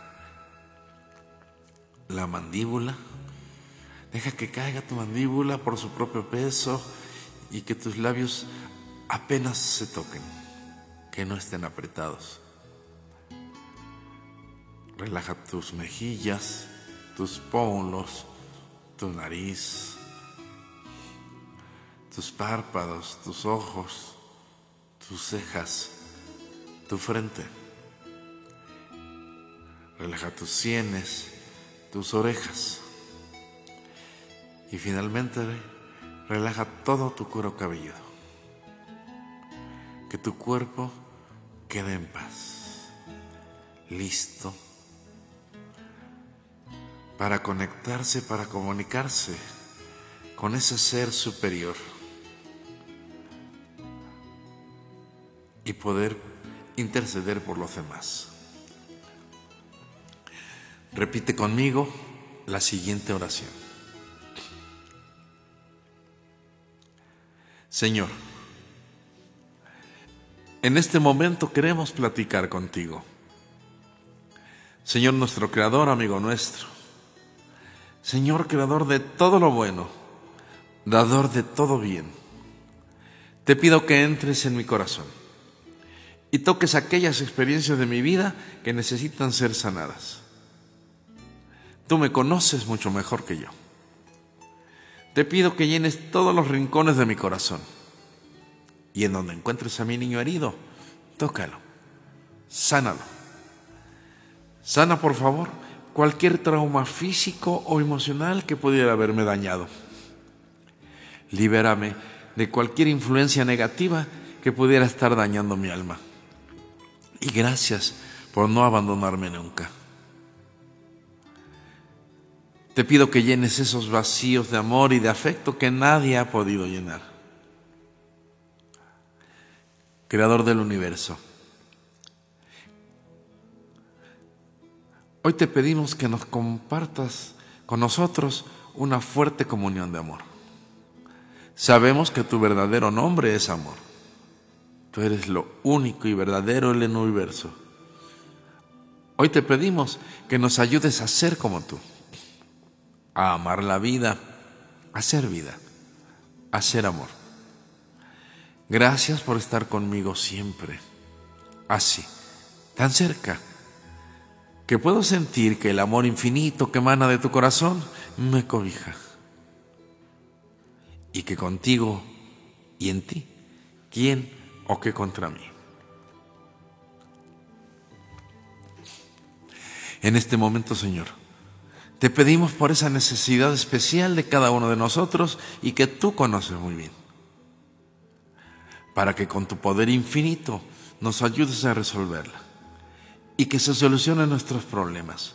La mandíbula. Deja que caiga tu mandíbula por su propio peso y que tus labios apenas se toquen, que no estén apretados. Relaja tus mejillas, tus pómulos, tu nariz, tus párpados, tus ojos, tus cejas tu frente. Relaja tus sienes, tus orejas. Y finalmente relaja todo tu cuero cabelludo. Que tu cuerpo quede en paz. Listo para conectarse, para comunicarse con ese ser superior y poder interceder por los demás. Repite conmigo la siguiente oración. Señor, en este momento queremos platicar contigo. Señor nuestro Creador, amigo nuestro, Señor creador de todo lo bueno, dador de todo bien, te pido que entres en mi corazón y toques aquellas experiencias de mi vida que necesitan ser sanadas. Tú me conoces mucho mejor que yo. Te pido que llenes todos los rincones de mi corazón y en donde encuentres a mi niño herido, tócalo, sánalo. Sana, por favor, cualquier trauma físico o emocional que pudiera haberme dañado. Libérame de cualquier influencia negativa que pudiera estar dañando mi alma. Y gracias por no abandonarme nunca. Te pido que llenes esos vacíos de amor y de afecto que nadie ha podido llenar. Creador del universo Hoy te pedimos que nos compartas con nosotros una fuerte comunión de amor. Sabemos que tu verdadero nombre es amor. Tú eres lo único y verdadero en el universo. Hoy te pedimos que nos ayudes a ser como tú, a amar la vida, a ser vida, a ser amor. Gracias por estar conmigo siempre, así, tan cerca que puedo sentir que el amor infinito que emana de tu corazón me cobija. Y que contigo y en ti, ¿quién o qué contra mí? En este momento, Señor, te pedimos por esa necesidad especial de cada uno de nosotros y que tú conoces muy bien, para que con tu poder infinito nos ayudes a resolverla y que se solucionen nuestros problemas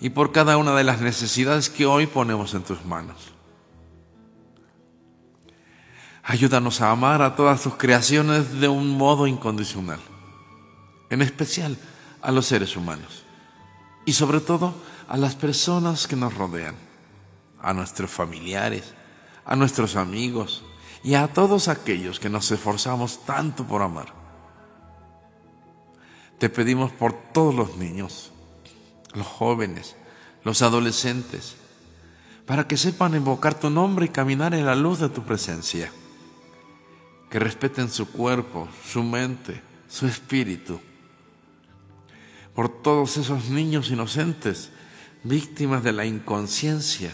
y por cada una de las necesidades que hoy ponemos en tus manos. Ayúdanos a amar a todas tus creaciones de un modo incondicional, en especial a los seres humanos y sobre todo a las personas que nos rodean, a nuestros familiares, a nuestros amigos y a todos aquellos que nos esforzamos tanto por amar. Te pedimos por todos los niños, los jóvenes, los adolescentes, para que sepan invocar tu nombre y caminar en la luz de tu presencia. Que respeten su cuerpo, su mente, su espíritu. Por todos esos niños inocentes, víctimas de la inconsciencia,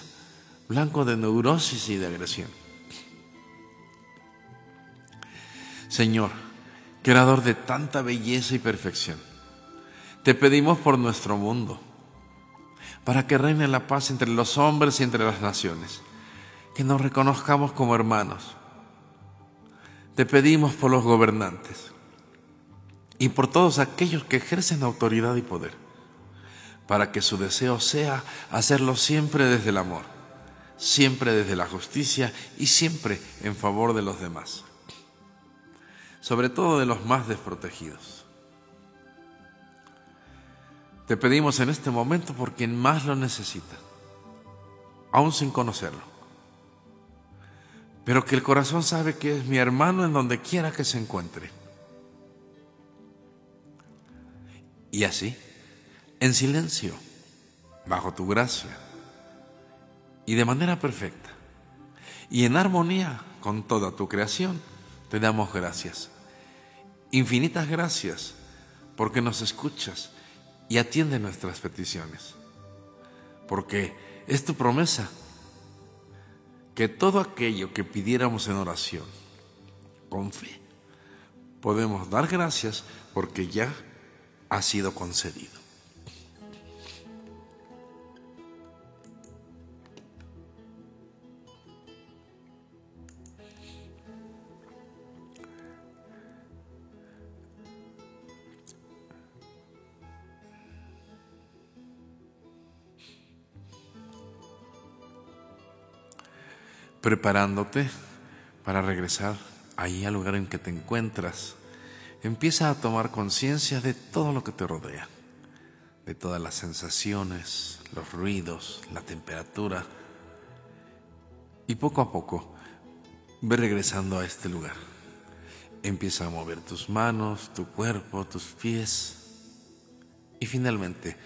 blancos de neurosis y de agresión. Señor, creador de tanta belleza y perfección. Te pedimos por nuestro mundo, para que reine la paz entre los hombres y entre las naciones, que nos reconozcamos como hermanos. Te pedimos por los gobernantes y por todos aquellos que ejercen autoridad y poder, para que su deseo sea hacerlo siempre desde el amor, siempre desde la justicia y siempre en favor de los demás sobre todo de los más desprotegidos. Te pedimos en este momento por quien más lo necesita, aún sin conocerlo, pero que el corazón sabe que es mi hermano en donde quiera que se encuentre. Y así, en silencio, bajo tu gracia, y de manera perfecta, y en armonía con toda tu creación, te damos gracias. Infinitas gracias porque nos escuchas y atiendes nuestras peticiones. Porque es tu promesa que todo aquello que pidiéramos en oración, con fe, podemos dar gracias porque ya ha sido concedido. Preparándote para regresar ahí al lugar en que te encuentras, empieza a tomar conciencia de todo lo que te rodea, de todas las sensaciones, los ruidos, la temperatura, y poco a poco ve regresando a este lugar. Empieza a mover tus manos, tu cuerpo, tus pies, y finalmente,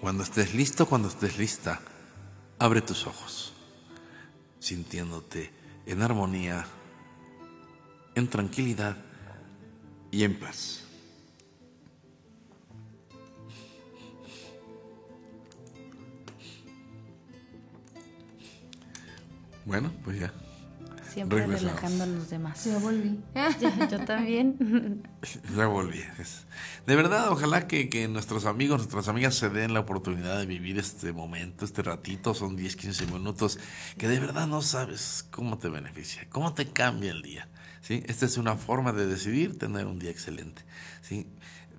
cuando estés listo, cuando estés lista, abre tus ojos sintiéndote en armonía, en tranquilidad y en paz. Bueno, pues ya. Siempre Regresamos. relajando a los demás. Ya volví. (laughs) Ya, yo también. (laughs) Ya volví. De verdad, ojalá que, que nuestros amigos, nuestras amigas se den la oportunidad de vivir este momento, este ratito, son 10, 15 minutos, que de verdad no sabes cómo te beneficia, cómo te cambia el día. ¿sí? Esta es una forma de decidir tener un día excelente. ¿sí?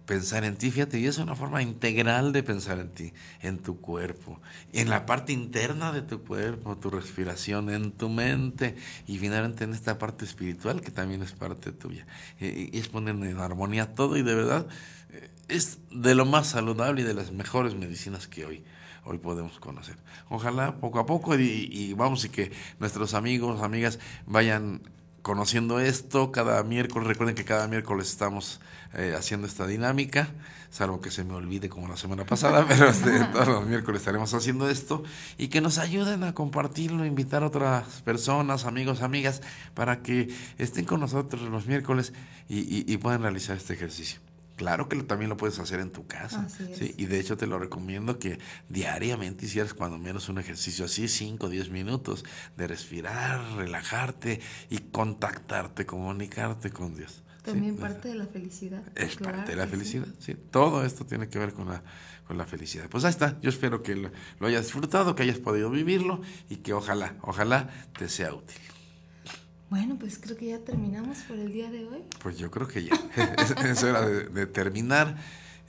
Pensar en ti, fíjate, y es una forma integral de pensar en ti, en tu cuerpo, en la parte interna de tu cuerpo, tu respiración, en tu mente y finalmente en esta parte espiritual que también es parte tuya. Eh, Y es poner en armonía todo y de verdad eh, es de lo más saludable y de las mejores medicinas que hoy hoy podemos conocer. Ojalá poco a poco y, y vamos y que nuestros amigos, amigas vayan conociendo esto cada miércoles. Recuerden que cada miércoles estamos eh, haciendo esta dinámica, salvo que se me olvide como la semana pasada, (laughs) pero este, todos los miércoles estaremos haciendo esto y que nos ayuden a compartirlo, invitar a otras personas, amigos, amigas, para que estén con nosotros los miércoles y, puedan realizar este ejercicio. Claro que lo- también lo puedes hacer en tu casa. Así. ¿sí? Y de hecho te lo recomiendo que diariamente hicieras cuando menos un ejercicio así, 5 o 10 minutos, de respirar, relajarte y contactarte, comunicarte con Dios. ¿sí? También parte de la felicidad. Es Claro parte de la sí. felicidad, sí. Todo esto tiene que ver con la, con la felicidad. Pues ahí está. Yo espero que lo, lo hayas disfrutado, que hayas podido vivirlo y que ojalá, ojalá te sea útil. Bueno, pues creo que ya terminamos por el día de hoy. Pues yo creo que ya. (laughs) es, hora de, de terminar.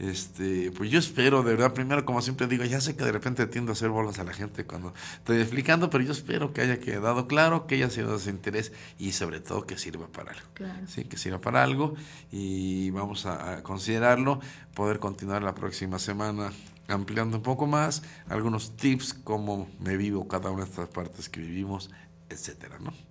Este, pues yo espero, de verdad, primero, como siempre digo, ya sé que de repente tiendo a hacer bolas a la gente cuando estoy explicando, pero yo espero que haya quedado claro, que haya sido de su interés y sobre todo que sirva para algo. Claro. Sí, que sirva para algo y vamos a, a considerarlo, poder continuar la próxima semana ampliando un poco más algunos tips, cómo me vivo cada una de estas partes que vivimos, etcétera, ¿no?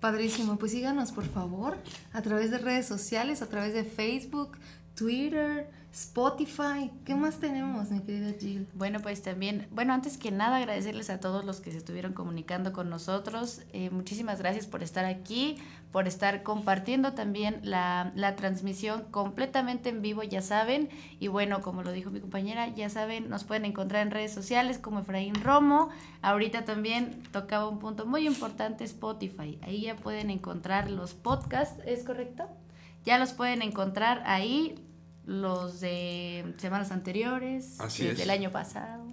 Padrísimo, pues síganos por favor a través de redes sociales, a través de Facebook, Twitter, Spotify. ¿Qué más tenemos, mi querida Jill? Bueno, pues también, bueno, antes que nada agradecerles a todos los que se estuvieron comunicando con nosotros. Eh, muchísimas gracias por estar aquí, por estar compartiendo también la, la transmisión completamente en vivo, ya saben. Y bueno, como lo dijo mi compañera, ya saben, nos pueden encontrar en redes sociales como Efraín Romo. Ahorita también tocaba un punto muy importante, Spotify. Ahí ya pueden encontrar los podcasts, ¿es correcto? Ya los pueden encontrar ahí, los de semanas anteriores, Así desde es. el año pasado.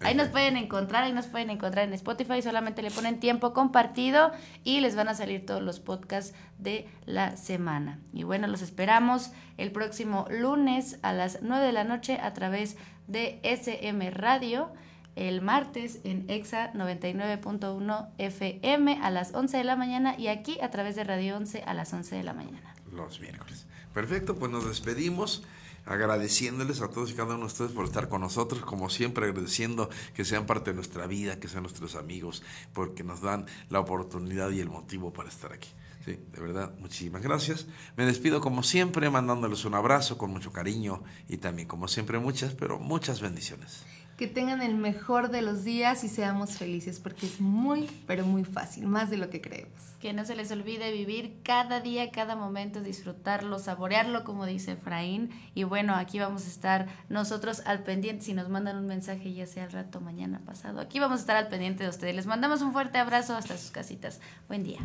Ahí nos pueden encontrar, ahí nos pueden encontrar en Spotify, solamente le ponen tiempo compartido y les van a salir todos los podcasts de la semana. Y bueno, los esperamos el próximo lunes a las 9 de la noche a través de SM Radio, el martes en EXA 99.1 FM a las 11 de la mañana y aquí a través de Radio 11 a las 11 de la mañana. los miércoles. Perfecto, pues nos despedimos agradeciéndoles a todos y cada uno de ustedes por estar con nosotros, como siempre agradeciendo que sean parte de nuestra vida, que sean nuestros amigos, porque nos dan la oportunidad y el motivo para estar aquí. Sí, de verdad, muchísimas gracias. Me despido como siempre, mandándoles un abrazo con mucho cariño y también como siempre muchas, pero muchas bendiciones. Que tengan el mejor de los días y seamos felices, porque es muy, pero muy fácil, más de lo que creemos. Que no se les olvide vivir cada día, cada momento, disfrutarlo, saborearlo, como dice Efraín. Y bueno, aquí vamos a estar nosotros al pendiente. Si nos mandan un mensaje, ya sea al rato, mañana, pasado, aquí vamos a estar al pendiente de ustedes. Les mandamos un fuerte abrazo hasta sus casitas. Buen día.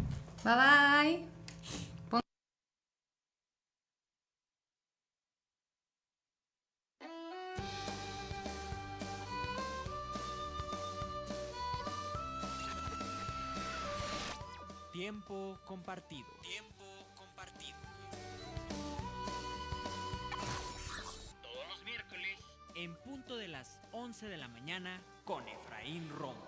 Bye bye. Tiempo compartido. Tiempo compartido. Todos los miércoles en punto de las 11 de la mañana con Efraín Romo.